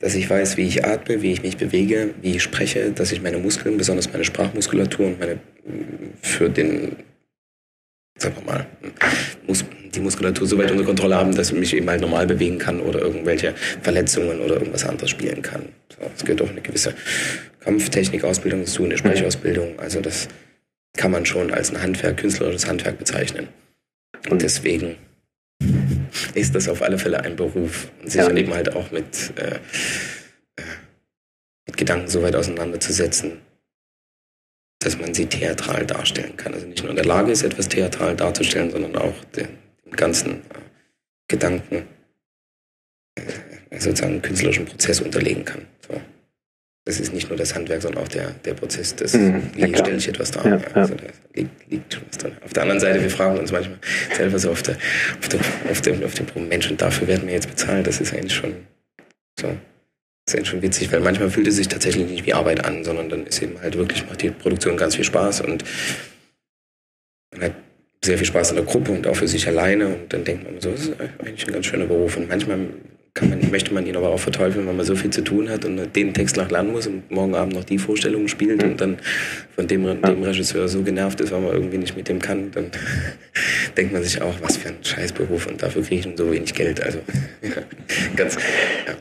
dass ich weiß, wie ich atme, wie ich mich bewege, wie ich spreche, dass ich meine Muskeln, besonders meine Sprachmuskulatur und meine für den, sagen wir mal, Mus die Muskulatur so weit unter Kontrolle haben, dass ich mich eben halt normal bewegen kann oder irgendwelche Verletzungen oder irgendwas anderes spielen kann. So, es gehört auch eine gewisse Kampftechnik-Ausbildung dazu, eine Sprechausbildung. Also das kann man schon als ein Handwerk, künstlerisches Handwerk bezeichnen. Und deswegen ist das auf alle Fälle ein Beruf. Und sich Ja. eben halt auch mit, äh, äh, mit Gedanken so weit auseinanderzusetzen, dass man sie theatral darstellen kann. Also nicht nur in der Lage ist, etwas theatral darzustellen, sondern auch den, den ganzen äh, Gedanken äh, sozusagen künstlerischen Prozess unterlegen kann. So. Das ist nicht nur das Handwerk, sondern auch der, der Prozess des, Mhm, wie stelle ich etwas dar. Ja. Also da liegt, liegt schon was drin. Auf der anderen Seite, wir fragen uns manchmal selber so auf, der, auf, der, auf, dem, auf dem Mensch und dafür werden wir jetzt bezahlt. Das ist eigentlich schon so. Das ist eigentlich schon witzig, weil manchmal fühlt es sich tatsächlich nicht wie Arbeit an, sondern dann ist eben halt wirklich, macht die Produktion ganz viel Spaß und man hat sehr viel Spaß in der Gruppe und auch für sich alleine und dann denkt man so, das ist eigentlich ein ganz schöner Beruf und manchmal man, möchte man ihn aber auch verteufeln, weil man so viel zu tun hat und den Text noch lernen muss und morgen Abend noch die Vorstellung spielt und dann von dem, dem Regisseur so genervt ist, weil man irgendwie nicht mit dem kann, dann [LAUGHS] denkt man sich auch, was für ein Scheißberuf und dafür kriege ich so wenig Geld. Also ja, [LAUGHS] ganz, ja.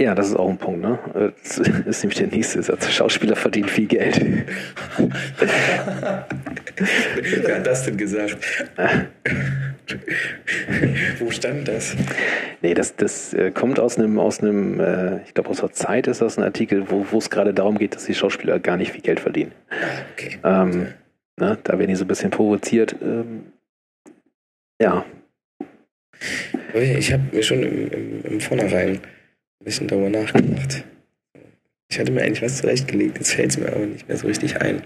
Ja, das ist auch ein Punkt, ne? Das [LAUGHS] ist nämlich der nächste Satz. Schauspieler verdienen viel Geld. Wer hat das denn gesagt? Wo stand das? Nee, das, das äh, kommt aus einem, aus einem, äh, ich glaube aus der Zeit ist das ein Artikel, wo es gerade darum geht, dass die Schauspieler gar nicht viel Geld verdienen. Ah, okay. Ähm, ne, da werden die so ein bisschen provoziert. Ähm, ja, Ich habe mir schon im, im, im Vornherein ein bisschen darüber nachgedacht. Ich hatte mir eigentlich was zurechtgelegt, jetzt fällt es mir aber nicht mehr so richtig ein.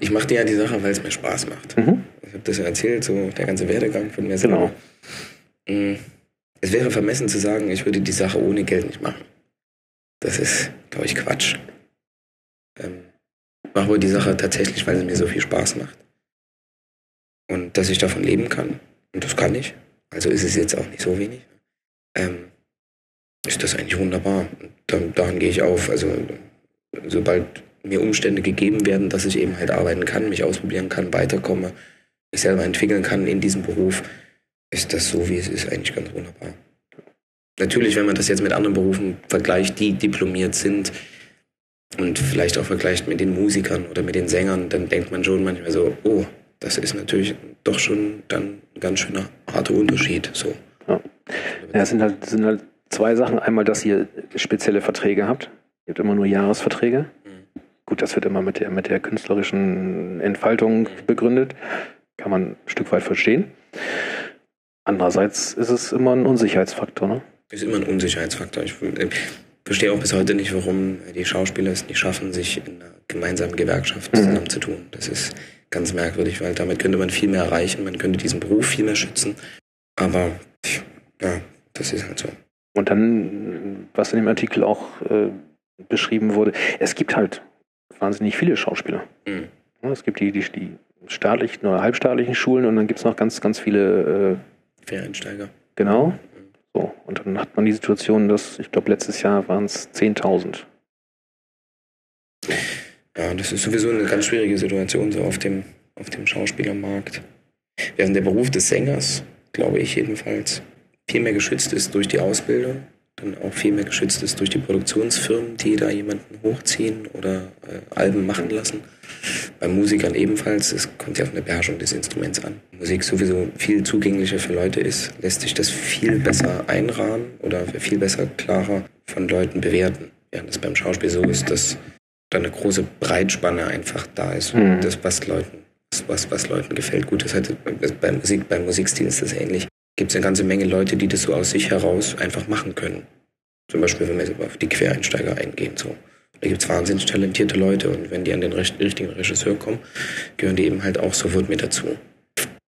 Ich machte ja die Sache, weil es mir Spaß macht. Mhm. Ich habe das ja erzählt, so der ganze Werdegang von mir Genau. selber. Mm. Es wäre vermessen zu sagen, ich würde die Sache ohne Geld nicht machen. Das ist, glaube ich, Quatsch. Ähm, ich mache aber die Sache tatsächlich, weil sie mir so viel Spaß macht. Und dass ich davon leben kann. Und das kann ich. Also ist es jetzt auch nicht so wenig. Ähm, ist das eigentlich wunderbar. Und dann, daran gehe ich auf. Also sobald mir Umstände gegeben werden, dass ich eben halt arbeiten kann, mich ausprobieren kann, weiterkomme, mich selber entwickeln kann in diesem Beruf, ist das so, wie es ist, eigentlich ganz wunderbar. Natürlich, wenn man das jetzt mit anderen Berufen vergleicht, die diplomiert sind und vielleicht auch vergleicht mit den Musikern oder mit den Sängern, dann denkt man schon manchmal so, oh, das ist natürlich doch schon dann ein ganz schöner harter Unterschied. So. Ja. Ja, es sind halt, sind halt zwei Sachen. Einmal, dass ihr spezielle Verträge habt. Ihr habt immer nur Jahresverträge. Mhm. Gut, das wird immer mit der, mit der künstlerischen Entfaltung begründet. Kann man ein Stück weit verstehen. Andererseits ist es immer ein Unsicherheitsfaktor. Ne? Ist immer ein Unsicherheitsfaktor. Ich äh, verstehe auch bis heute nicht, warum die Schauspieler es nicht schaffen, sich in einer gemeinsamen Gewerkschaft Mhm. zusammenzutun. Das ist ganz merkwürdig, weil damit könnte man viel mehr erreichen, man könnte diesen Beruf viel mehr schützen. Aber ja, das ist halt so. Und dann, was in dem Artikel auch äh, beschrieben wurde, es gibt halt wahnsinnig viele Schauspieler. Mhm. Es gibt die, die, die staatlichen oder halbstaatlichen Schulen und dann gibt es noch ganz, ganz viele, äh, Quereinsteiger. genau. So, und dann hat man die Situation, dass, ich glaube, letztes Jahr waren es 10.000. Ja, das ist sowieso eine ganz schwierige Situation so auf dem, auf dem Schauspielermarkt. Während der Beruf des Sängers, glaube ich jedenfalls, viel mehr geschützt ist durch die Ausbildung, dann auch viel mehr geschützt ist durch die Produktionsfirmen, die da jemanden hochziehen oder äh, Alben machen lassen. Bei Musikern ebenfalls, es kommt ja auf eine Beherrschung des Instruments an. Musik sowieso viel zugänglicher für Leute ist, lässt sich das viel besser einrahmen oder viel besser klarer von Leuten bewerten. Während es beim Schauspiel so ist, dass da eine große Breitspanne einfach da ist. Mhm. Das, was Leuten, was, was Leuten gefällt. Gut, das hat, beim, Musik, beim Musikstil ist das ähnlich. Gibt es eine ganze Menge Leute, die das so aus sich heraus einfach machen können. Zum Beispiel, wenn wir auf die Quereinsteiger eingehen. So. Da gibt es wahnsinnig talentierte Leute und wenn die an den richtigen Regisseur kommen, gehören die eben halt auch sofort mit dazu.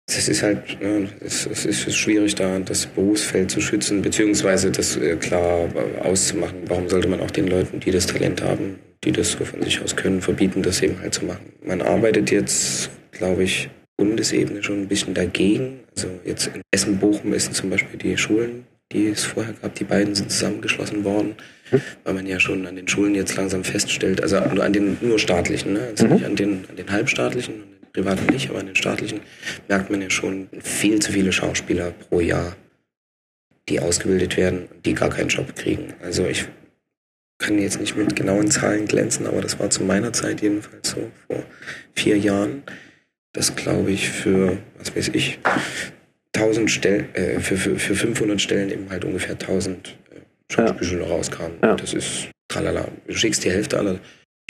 Es ist halt, ja, es, es ist schwierig da, das Berufsfeld zu schützen, beziehungsweise das äh, klar auszumachen. Warum sollte man auch den Leuten, die das Talent haben, die das so von sich aus können, verbieten, das eben halt zu machen? Man arbeitet jetzt, glaube ich, Bundesebene schon ein bisschen dagegen. Also jetzt in Essen-Bochum ist zum Beispiel die Schulen, die es vorher gab, die beiden sind zusammengeschlossen worden, mhm. weil man ja schon an den Schulen jetzt langsam feststellt, also an den nur staatlichen, ne? also mhm. nicht an den, an den halbstaatlichen, an den privaten nicht, aber an den staatlichen merkt man ja schon viel zu viele Schauspieler pro Jahr, die ausgebildet werden, die gar keinen Job kriegen. Also ich kann jetzt nicht mit genauen Zahlen glänzen, aber das war zu meiner Zeit jedenfalls so, vor vier Jahren dass, glaube ich, für, was weiß ich, 1000 Stellen, äh, für, für, für 500 Stellen eben halt ungefähr 1000 äh, Schauspielschüler ja. rauskamen. Ja. Das ist tralala. Du schickst die Hälfte aller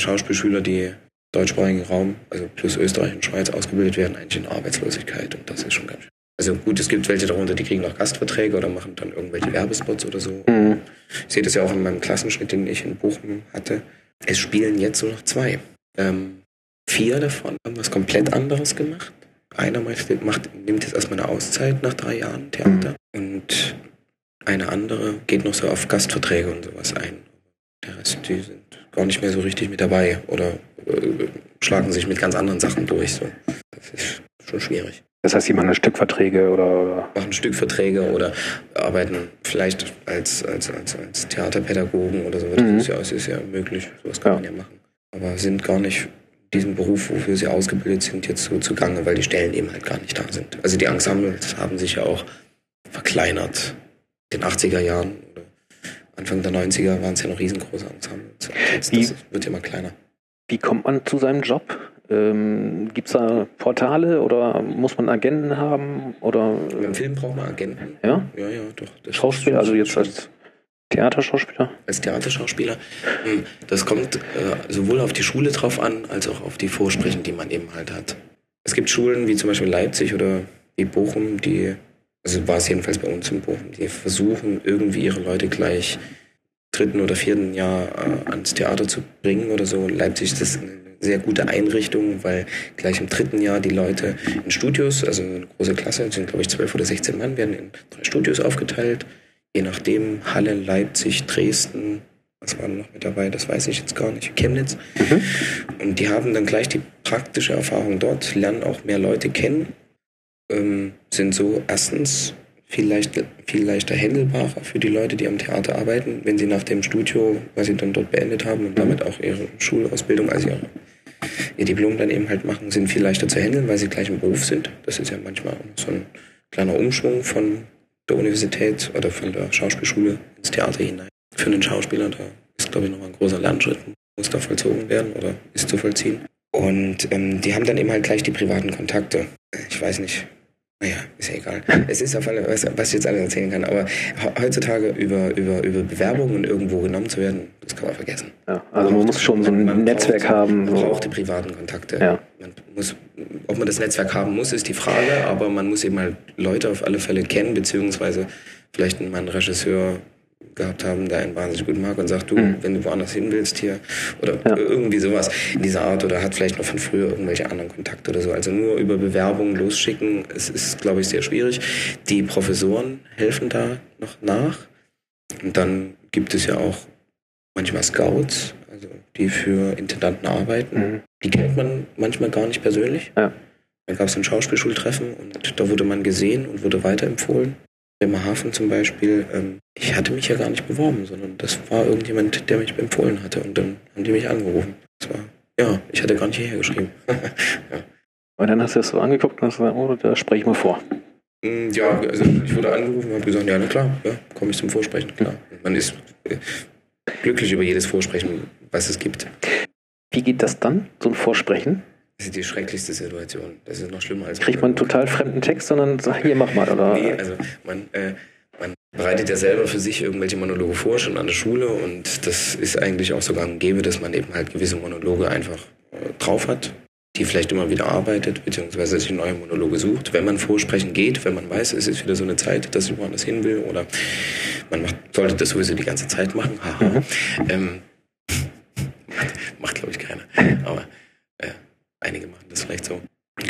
Schauspielschüler, die deutschsprachigen Raum, also plus Österreich und Schweiz ausgebildet werden, eigentlich in Arbeitslosigkeit. Und das ist schon ganz schön. Also gut, es gibt welche darunter, die kriegen auch Gastverträge oder machen dann irgendwelche Werbespots oder so. Mhm. Ich sehe das ja auch in meinem Klassenschnitt, den ich in Bochum hatte. Es spielen jetzt nur noch zwei. Ähm, Vier davon haben was komplett anderes gemacht. Einer macht, nimmt jetzt erstmal eine Auszeit nach drei Jahren Theater mhm. und eine andere geht noch so auf Gastverträge und sowas ein. Der Rest, die sind gar nicht mehr so richtig mit dabei oder äh, schlagen sich mit ganz anderen Sachen durch. So. Das ist schon schwierig. Das heißt, sie machen Stückverträge oder, oder? Machen Stückverträge oder arbeiten vielleicht als, als, als, als Theaterpädagogen oder so. Mhm. Das ist ja, das ist ja möglich. Sowas kann ja. man ja machen. Aber sind gar nicht diesen Beruf, wofür sie ausgebildet sind, jetzt so zugange, weil die Stellen eben halt gar nicht da sind. Also die Ensembles haben sich ja auch verkleinert. In den 80er Jahren oder Anfang der 90er waren es ja noch riesengroße Ensembles. Jetzt Wie, das wird immer kleiner. Wie kommt man zu seinem Job? Ähm, Gibt es da Portale oder muss man Agenten haben? Oder, Im Film braucht man Agenten. Ja? Ja, ja, doch. Schauspieler, also jetzt als Theaterschauspieler? Als Theaterschauspieler. Hm, das kommt äh, sowohl auf die Schule drauf an, als auch auf die Vorsprechen, die man eben halt hat. Es gibt Schulen wie zum Beispiel Leipzig oder wie Bochum, die, also war es jedenfalls bei uns in Bochum, die versuchen irgendwie ihre Leute gleich dritten oder vierten Jahr äh, ans Theater zu bringen oder so. Leipzig ist das eine sehr gute Einrichtung, weil gleich im dritten Jahr die Leute in Studios, also eine große Klasse, sind glaube ich zwölf oder sechzehn Mann, werden in drei Studios aufgeteilt je nachdem, Halle, Leipzig, Dresden, was war noch mit dabei, das weiß ich jetzt gar nicht, Chemnitz. Mhm. Und die haben dann gleich die praktische Erfahrung dort, lernen auch mehr Leute kennen, ähm, sind so erstens viel, leichter, viel leichter handelbarer für die Leute, die am Theater arbeiten, wenn sie nach dem Studio, was sie dann dort beendet haben und mhm. damit auch ihre Schulausbildung, also ihre, ihr Diplom dann eben halt machen, sind viel leichter zu handeln, weil sie gleich im Beruf sind. Das ist ja manchmal so ein kleiner Umschwung von der Universität oder von der Schauspielschule ins Theater hinein. Für einen Schauspieler, da ist, glaube ich, nochmal ein großer Lernschritt, muss da vollzogen werden oder ist zu vollziehen. Und ähm, die haben dann eben halt gleich die privaten Kontakte. Ich weiß nicht, naja, ist ja egal. Es ist auf alle, was, was ich jetzt alles erzählen kann, aber heutzutage über, über, über Bewerbungen irgendwo genommen zu werden, das kann man vergessen. Ja, also man, man muss schon so ein man Netzwerk braucht, haben. Man so. braucht die privaten Kontakte. Ja. Man muss, ob man das Netzwerk haben muss, ist die Frage, aber man muss eben halt Leute auf alle Fälle kennen, beziehungsweise vielleicht mal einen Regisseur gehabt haben, der einen wahnsinnig gut mag und sagt, du, mhm. wenn du woanders hin willst hier oder ja. irgendwie sowas in dieser Art oder hat vielleicht noch von früher irgendwelche anderen Kontakte oder so. Also nur über Bewerbungen losschicken, es ist, glaube ich, sehr schwierig. Die Professoren helfen da noch nach. Und dann gibt es ja auch manchmal Scouts, also die für Intendanten arbeiten. Mhm. Die kennt man manchmal gar nicht persönlich. Ja. Dann gab es ein Schauspielschultreffen und da wurde man gesehen und wurde weiterempfohlen. Bremerhaven zum Beispiel, ähm, ich hatte mich ja gar nicht beworben, sondern das war irgendjemand, der mich empfohlen hatte und dann haben die mich angerufen. Das war, ja, ich hatte gar nicht hierher geschrieben. [LAUGHS] ja. Und dann hast du das so angeguckt und hast gesagt, oh, da spreche ich mal vor. Mm, ja, also ich wurde angerufen und habe gesagt, ja, na klar, ja, komme ich zum Vorsprechen, klar. man ist äh, glücklich über jedes Vorsprechen, was es gibt. Wie geht das dann, so ein Vorsprechen? Das ist die schrecklichste Situation. Das ist noch schlimmer als. Kriegt man total fremden Text, sondern sag, hier, mach mal, oder? Nee, also man, äh, man bereitet ja selber für sich irgendwelche Monologe vor, schon an der Schule und das ist eigentlich auch sogar ein Gebe, dass man eben halt gewisse Monologe einfach äh, drauf hat, die vielleicht immer wieder arbeitet, beziehungsweise sich neue Monologe sucht. Wenn man vorsprechen geht, wenn man weiß, es ist wieder so eine Zeit, dass ich woanders hin will oder man macht, sollte das sowieso die ganze Zeit machen. Haha. Mhm. Ähm, macht, macht glaube ich keiner. Aber äh, einige machen das vielleicht so.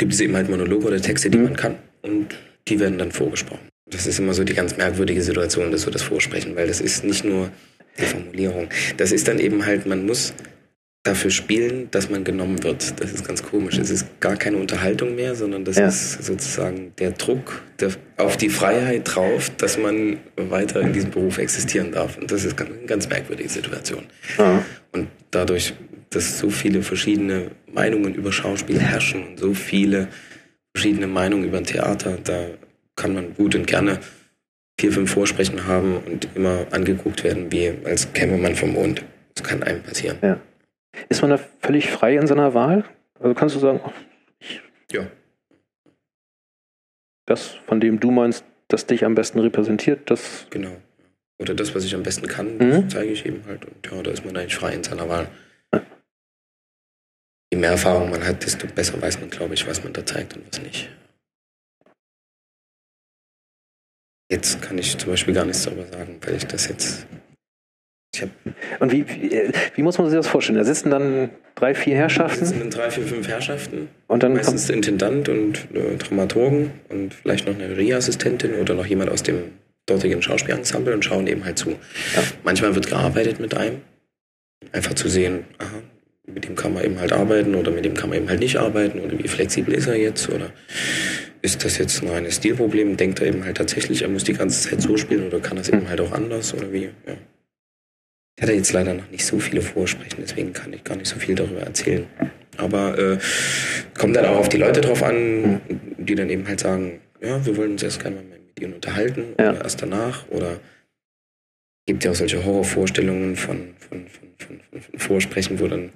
Gibt es eben halt Monologe oder Texte, die mhm. man kann und die werden dann vorgesprochen. Das ist immer so die ganz merkwürdige Situation, dass wir das vorsprechen, weil das ist nicht nur die Formulierung. Das ist dann eben halt, man muss dafür spielen, dass man genommen wird. Das ist ganz komisch. Es ist gar keine Unterhaltung mehr, sondern das ja. ist sozusagen der Druck der, auf die Freiheit drauf, dass man weiter in diesem Beruf existieren darf. Und das ist eine ganz merkwürdige Situation. Ja. Und dadurch, dass so viele verschiedene Meinungen über Schauspiel herrschen und so viele verschiedene Meinungen über ein Theater, da kann man gut und gerne vier, fünf Vorsprechen haben und immer angeguckt werden, wie als käme man vom Mond. Das kann einem passieren. Ja. Ist man da völlig frei in seiner Wahl? Also kannst du sagen, ich, ja. das, von dem du meinst, das dich am besten repräsentiert, das. Genau. Oder das, was ich am besten kann, mhm. zeige ich eben halt. Und ja, da ist man eigentlich frei in seiner Wahl. Je mehr Erfahrung man hat, desto besser weiß man, glaube ich, was man da zeigt und was nicht. Jetzt kann ich zum Beispiel gar nichts darüber sagen, weil ich das jetzt und wie, wie, wie, muss man sich das vorstellen? Da sitzen dann drei, vier Herrschaften? Da sitzen dann drei, vier, fünf Herrschaften. Und dann Meistens der Intendant und äh, Dramaturgen und vielleicht noch eine Regieassistentin oder noch jemand aus dem dortigen Schauspielensemble und schauen eben halt zu. Ja. Manchmal wird gearbeitet mit einem. Einfach zu sehen, aha, mit dem kann man eben halt arbeiten oder mit dem kann man eben halt nicht arbeiten oder wie flexibel ist er jetzt oder ist das jetzt nur ein Stilproblem? Denkt er eben halt tatsächlich, er muss die ganze Zeit so spielen oder kann das eben halt auch anders oder wie? Ja. Ich hatte jetzt leider noch nicht so viele Vorsprechen, deswegen kann ich gar nicht so viel darüber erzählen. Aber äh, kommt dann auch auf die Leute drauf an, die dann eben halt sagen, ja, wir wollen uns erst gerne mal mit ihnen unterhalten ja. oder erst danach. Oder gibt ja auch solche Horrorvorstellungen von, von, von, von, von, Vorsprechen, wo dann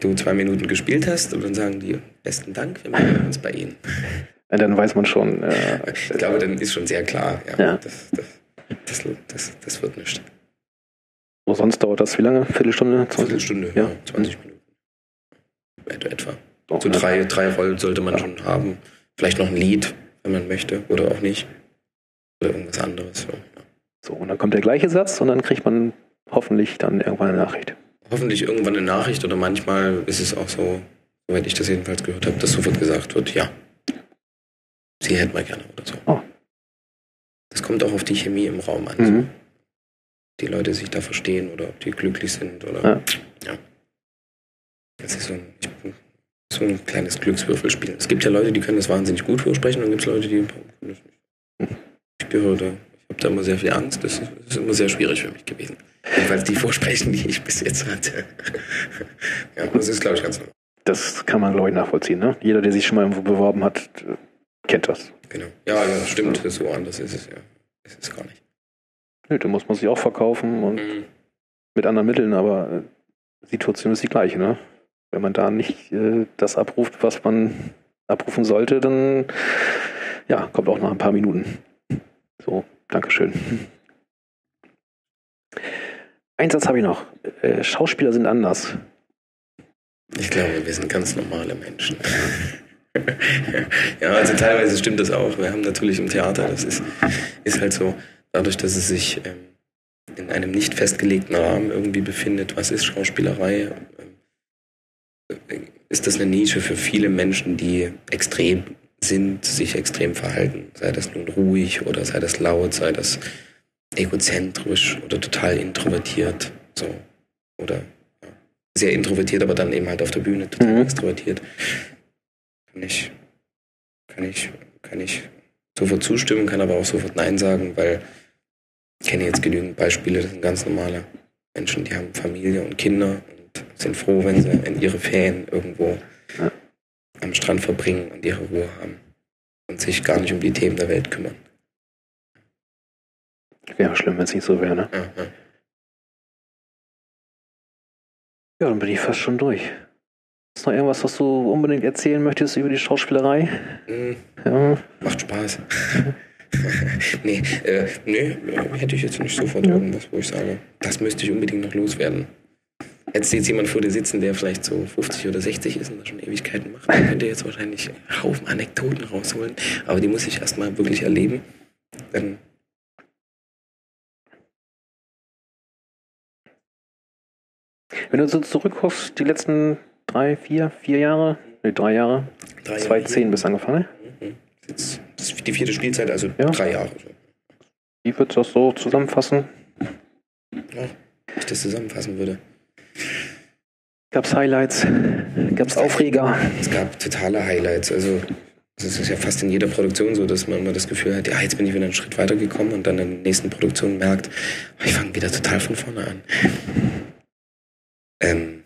du zwei Minuten gespielt hast und dann sagen die, besten Dank, wir melden uns bei Ihnen. Ja, dann weiß man schon. Äh, ich glaube, dann ist schon sehr klar, ja, ja. Das, das, das, das, das wird nicht. Oh, sonst dauert das wie lange? Viertelstunde? 20? Viertelstunde, ja, 20 mhm. Minuten. Etwa. Oh, so drei, drei Rollen sollte man ja. schon haben. Vielleicht noch ein Lied, wenn man möchte, oder auch nicht. Oder irgendwas anderes. So. So, und dann kommt der gleiche Satz und dann kriegt man hoffentlich dann irgendwann eine Nachricht. Hoffentlich irgendwann eine Nachricht oder manchmal ist es auch so, soweit ich das jedenfalls gehört habe, dass sofort gesagt wird, ja, sie hätten wir gerne oder so. Oh. Das kommt auch auf die Chemie im Raum an. Mhm die Leute sich da verstehen oder ob die glücklich sind oder ja. ja. Das ist so ein, so ein kleines Glückswürfelspiel. Es gibt ja Leute, die können das wahnsinnig gut vorsprechen und gibt es Leute, die können das nicht. Ich gehöre da, habe da immer sehr viel Angst. Das ist, das immer sehr schwierig für mich gewesen. Jedenfalls die Vorsprechen, die ich bis jetzt hatte. [LAUGHS] ja, das ist, glaube ich, ganz normal. Das kann man, glaube ich, nachvollziehen. Ne? Jeder, der sich schon mal irgendwo beworben hat, kennt das. Genau. Ja, ja, stimmt. So anders ist es ja. Ist es gar nicht. Nö, da muss man sich auch verkaufen und mhm. mit anderen Mitteln, aber die äh, Situation ist die gleiche, ne? Wenn man da nicht äh, das abruft, was man abrufen sollte, dann ja, kommt auch nach ein paar Minuten. So, Dankeschön. Ein Satz habe ich noch. Äh, Schauspieler sind anders. Ich glaube, wir sind ganz normale Menschen. [LAUGHS] ja, also teilweise stimmt das auch. Wir haben natürlich im Theater, das ist, ist halt so, dadurch, dass es sich ähm, in einem nicht festgelegten Rahmen irgendwie befindet, was ist Schauspielerei, äh, ist das eine Nische für viele Menschen, die extrem sind, sich extrem verhalten. Sei das nun ruhig oder sei das laut, sei das egozentrisch oder total introvertiert. So. Oder ja, sehr introvertiert, aber dann eben halt auf der Bühne total mhm. extrovertiert. Kann ich, kann ich, kann ich sofort zustimmen, kann aber auch sofort Nein sagen, weil ich kenne jetzt genügend Beispiele, das sind ganz normale Menschen, die haben Familie und Kinder und sind froh, wenn sie in ihre Ferien irgendwo ja. Am Strand verbringen und ihre Ruhe haben. und sich gar nicht um die Themen der Welt kümmern. Wäre schlimm, wenn es nicht so wäre, ne? Ja, ja. Ja, dann bin ich fast schon durch. Ist noch irgendwas, was du unbedingt erzählen möchtest über die Schauspielerei? Hm, Ja. macht Spaß. [LAUGHS] nee, äh, nee, äh, hätte ich jetzt nicht sofort Ja. irgendwas, wo ich sage, das müsste ich unbedingt noch loswerden. Du jetzt jemand vor dir sitzen, der vielleicht so 50 oder 60 ist und das schon Ewigkeiten macht, dann könnte jetzt wahrscheinlich einen Haufen Anekdoten rausholen, aber die muss ich erstmal wirklich erleben. Dann Wenn du so zurückguckst, die letzten drei, vier, vier Jahre, nee, drei Jahre, drei Jahre 2010 bis angefangen, ne? Mhm. Jetzt, das ist die vierte Spielzeit, also Ja. drei Jahre. Wie würdest du das so zusammenfassen? Ja, wenn ich das zusammenfassen würde. Gab's Highlights? Gab's Aufreger? Es gab totale Highlights. Also es ist ja fast in jeder Produktion so, dass man immer das Gefühl hat, ja, jetzt bin ich wieder einen Schritt weitergekommen und dann in der nächsten Produktion merkt, ich fange wieder total von vorne an. Ähm,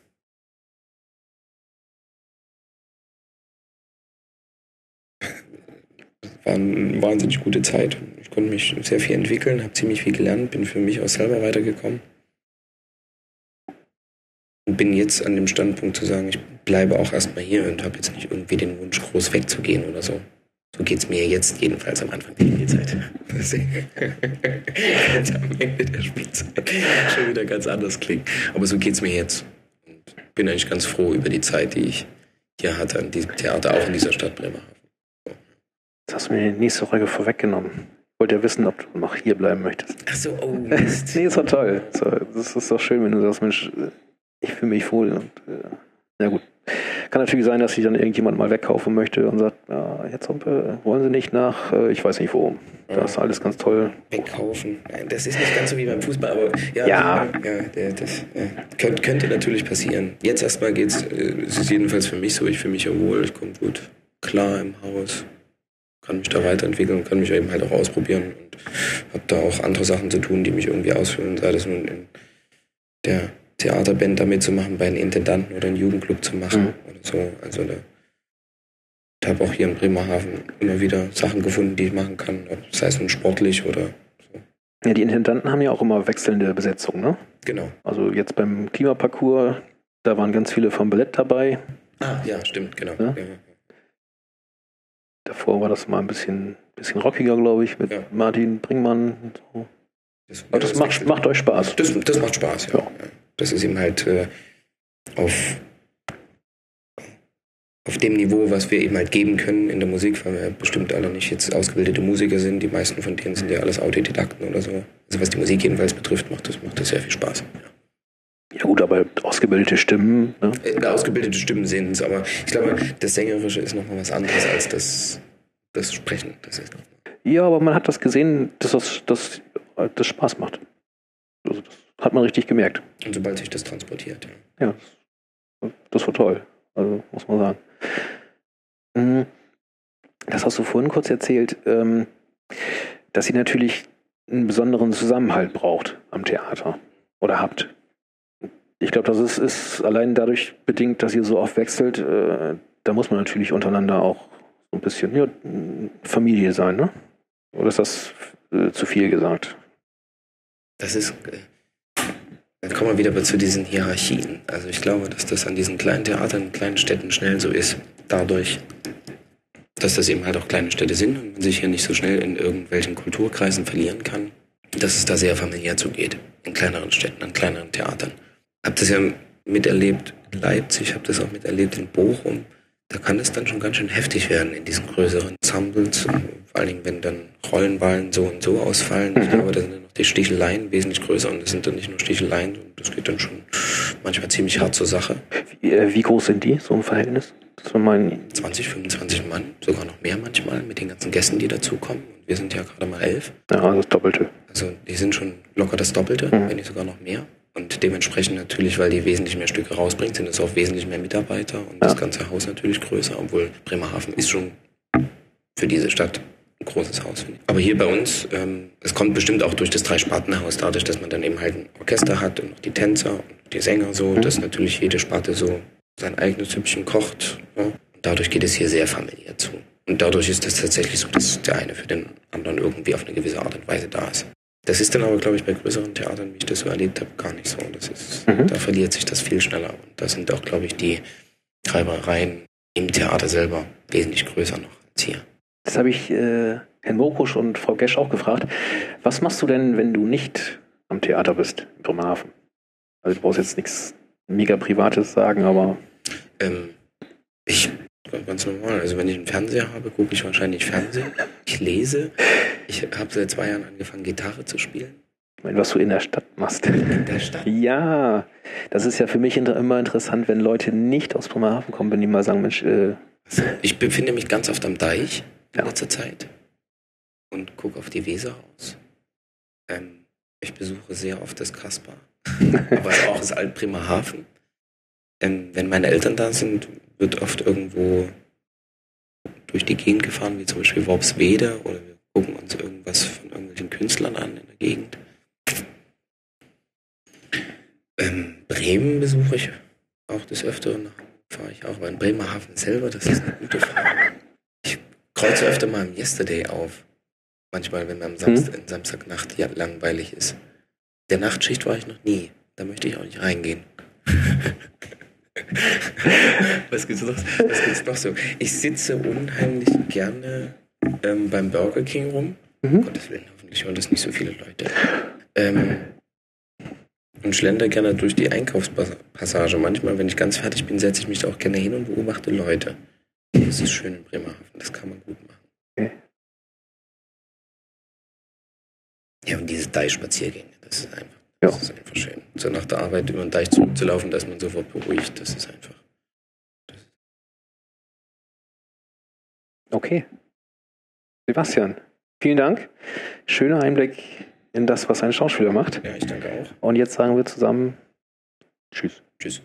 war eine wahnsinnig gute Zeit. Ich konnte mich sehr viel entwickeln, habe ziemlich viel gelernt, bin für mich auch selber weitergekommen. Und bin jetzt an dem Standpunkt zu sagen, ich bleibe auch erstmal hier und habe jetzt nicht irgendwie den Wunsch, groß wegzugehen oder so. So geht es mir jetzt jedenfalls am Anfang der Spielzeit. jetzt am Ende der Spielzeit schon wieder ganz anders klingt. Aber so geht es mir jetzt. Und bin eigentlich ganz froh über die Zeit, die ich hier hatte an diesem Theater, auch in dieser Stadt Bremerhaven. Jetzt hast du mir die nächste Frage vorweggenommen. Ich wollte ja wissen, ob du noch hier bleiben möchtest. Ach so, oh [LAUGHS] nee, ist doch toll. So, Das ist doch schön, wenn du sagst, Mensch, ich fühle mich wohl. Und, äh, ja gut. Kann natürlich sein, dass sich dann irgendjemand mal wegkaufen möchte und sagt, ja, jetzt äh, wollen sie nicht nach, äh, ich weiß nicht wo. Das ist alles ganz toll. Wegkaufen. Das ist nicht ganz so wie beim Fußball, aber ja, Ja. ja das ja, könnte, könnte natürlich passieren. Jetzt erstmal geht's, äh, es ist jedenfalls für mich so, ich fühle mich ja wohl, ich komme gut klar im Haus, kann mich da weiterentwickeln und kann mich eben halt auch ausprobieren und habe da auch andere Sachen zu tun, die mich irgendwie ausfüllen, sei das nun in der Theaterband da mitzumachen, bei einem Intendanten oder einem Jugendclub zu machen Mhm. oder so. Also da ich habe auch hier in Bremerhaven immer wieder Sachen gefunden, die ich machen kann, ob- sei es nun sportlich oder so. Ja, die Intendanten haben ja auch immer wechselnde Besetzungen, ne? Genau. Also jetzt beim Klimaparcours, da waren ganz viele vom Ballett dabei. Ah, ja, stimmt, genau. Ja? Ja. Davor war das mal ein bisschen, bisschen rockiger, glaube ich, mit Ja. Martin Bringmann. Und so. Das, Aber das macht, macht euch Spaß. das, das macht Spaß, ja. Ja. Das ist eben halt äh, auf, auf dem Niveau, was wir eben halt geben können in der Musik, weil wir bestimmt alle nicht jetzt ausgebildete Musiker sind. Die meisten von denen sind ja alles Autodidakten oder so. Also was die Musik jedenfalls betrifft, macht das, macht das sehr viel Spaß. Ja. Ja gut, aber ausgebildete Stimmen, ne? Äh, ausgebildete Stimmen sind es, aber ich glaube, das Sängerische ist nochmal was anderes als das, das Sprechen. Das ist Ja, aber man hat das gesehen, dass das, das, das Spaß macht. Also das hat man richtig gemerkt. und sobald sich das transportiert. Ja. Das, war toll. Also muss man sagen. Mhm. Das hast du vorhin kurz erzählt, ähm, dass ihr natürlich einen besonderen Zusammenhalt braucht am Theater oder habt. Ich glaube, das ist, ist allein dadurch bedingt, dass ihr so oft wechselt. Äh, da muss man natürlich untereinander auch so ein bisschen ja, Familie sein, ne? Oder ist das äh, zu viel gesagt? Das ist. äh, Dann kommen wir wieder zu diesen Hierarchien. Also ich glaube, dass das an diesen kleinen Theatern, kleinen Städten schnell so ist. Dadurch, dass das eben halt auch kleine Städte sind und man sich hier nicht so schnell in irgendwelchen Kulturkreisen verlieren kann, dass es da sehr familiär zugeht. In kleineren Städten, an kleineren Theatern. Hab das ja miterlebt in Leipzig, habe das auch miterlebt in Bochum. Da kann es dann schon ganz schön heftig werden in diesen größeren Ensembles. Vor allen Dingen, wenn dann Rollenwahlen so und so ausfallen. Ich Mhm. glaube, da sind dann noch die Sticheleien wesentlich größer und es sind dann nicht nur Sticheleien, das geht dann schon manchmal ziemlich hart zur Sache. Wie, äh, wie groß sind die, so im Verhältnis? Das mein 20, 25 Mann, sogar noch mehr manchmal mit den ganzen Gästen, die dazukommen. Und wir sind ja gerade mal elf. ja, das Doppelte. Also die sind schon locker das Doppelte, Mhm. wenn nicht sogar noch mehr. Und dementsprechend natürlich, weil die wesentlich mehr Stücke rausbringen, sind es auch wesentlich mehr Mitarbeiter und das Ja. ganze Haus natürlich größer, obwohl Bremerhaven ist schon für diese Stadt ein großes Haus. finde ich. Aber hier bei uns, ähm, es kommt bestimmt auch durch das Drei-Sparten-Haus, dadurch, dass man dann eben halt ein Orchester hat und noch die Tänzer und die Sänger so, Mhm. dass natürlich jede Sparte so sein eigenes Süppchen kocht. Ja. Und dadurch geht es hier sehr familiär zu. Und dadurch ist es tatsächlich so, dass der eine für den anderen irgendwie auf eine gewisse Art und Weise da ist. Das ist dann aber, glaube ich, bei größeren Theatern, wie ich das so erlebt habe, gar nicht so. Das ist, mhm. Da verliert sich das viel schneller. Und da sind auch, glaube ich, die Treibereien im Theater selber wesentlich größer noch als hier. Das habe ich äh, Herrn Mokusch und Frau Gesch auch gefragt. Was machst du denn, wenn du nicht am Theater bist in Bremerhaven? Also du brauchst jetzt nichts mega Privates sagen, aber. Ähm, ich ganz normal. Also wenn ich einen Fernseher habe, gucke ich wahrscheinlich Fernsehen. Ich lese. Ich habe seit zwei Jahren angefangen, Gitarre zu spielen. Ich meine, was du in der Stadt machst. In der Stadt? [LAUGHS] Ja, das ist ja für mich immer interessant, wenn Leute nicht aus Bremerhaven kommen, wenn die mal sagen, Mensch, äh Ich befinde mich ganz oft am Deich in ja. letzter Zeit und gucke auf die Weser aus. Ähm, ich besuche sehr oft das Kaspar, [LAUGHS] aber auch das Alt Bremerhaven. Ähm, wenn meine Eltern da sind, wird oft irgendwo durch die Gegend gefahren, wie zum Beispiel Worpswede, oder gucken uns irgendwas von irgendwelchen Künstlern an in der Gegend. Ähm, Bremen besuche ich auch des Öfteren, fahre ich auch, in Bremerhaven selber, das ist eine gute Frage. Ich kreuze öfter mal im Yesterday auf. Manchmal, wenn am Samstag, hm. Samstagnacht ja, langweilig ist. Der Nachtschicht war ich noch nie. Da möchte ich auch nicht reingehen. [LAUGHS] was gibt's noch, was gibt's noch so? Ich sitze unheimlich gerne ähm, beim Burger King rum. Mhm. Gottes Willen, hoffentlich hören das nicht so viele Leute. Ähm, und schlender gerne durch die Einkaufspassage. Manchmal, wenn ich ganz fertig bin, setze ich mich da auch gerne hin und beobachte Leute. Das ist schön in Bremerhaven, das kann man gut machen. Okay. Ja, und diese Deich-Spaziergänge, das ist einfach ja. Das ist einfach schön. So nach der Arbeit über den Deich zurückzulaufen, dass man sofort beruhigt, das ist einfach. Okay. Sebastian, vielen Dank. Schöner Einblick in das, was ein Schauspieler macht. Ja, ich danke auch. Und jetzt sagen wir zusammen Tschüss. Tschüss.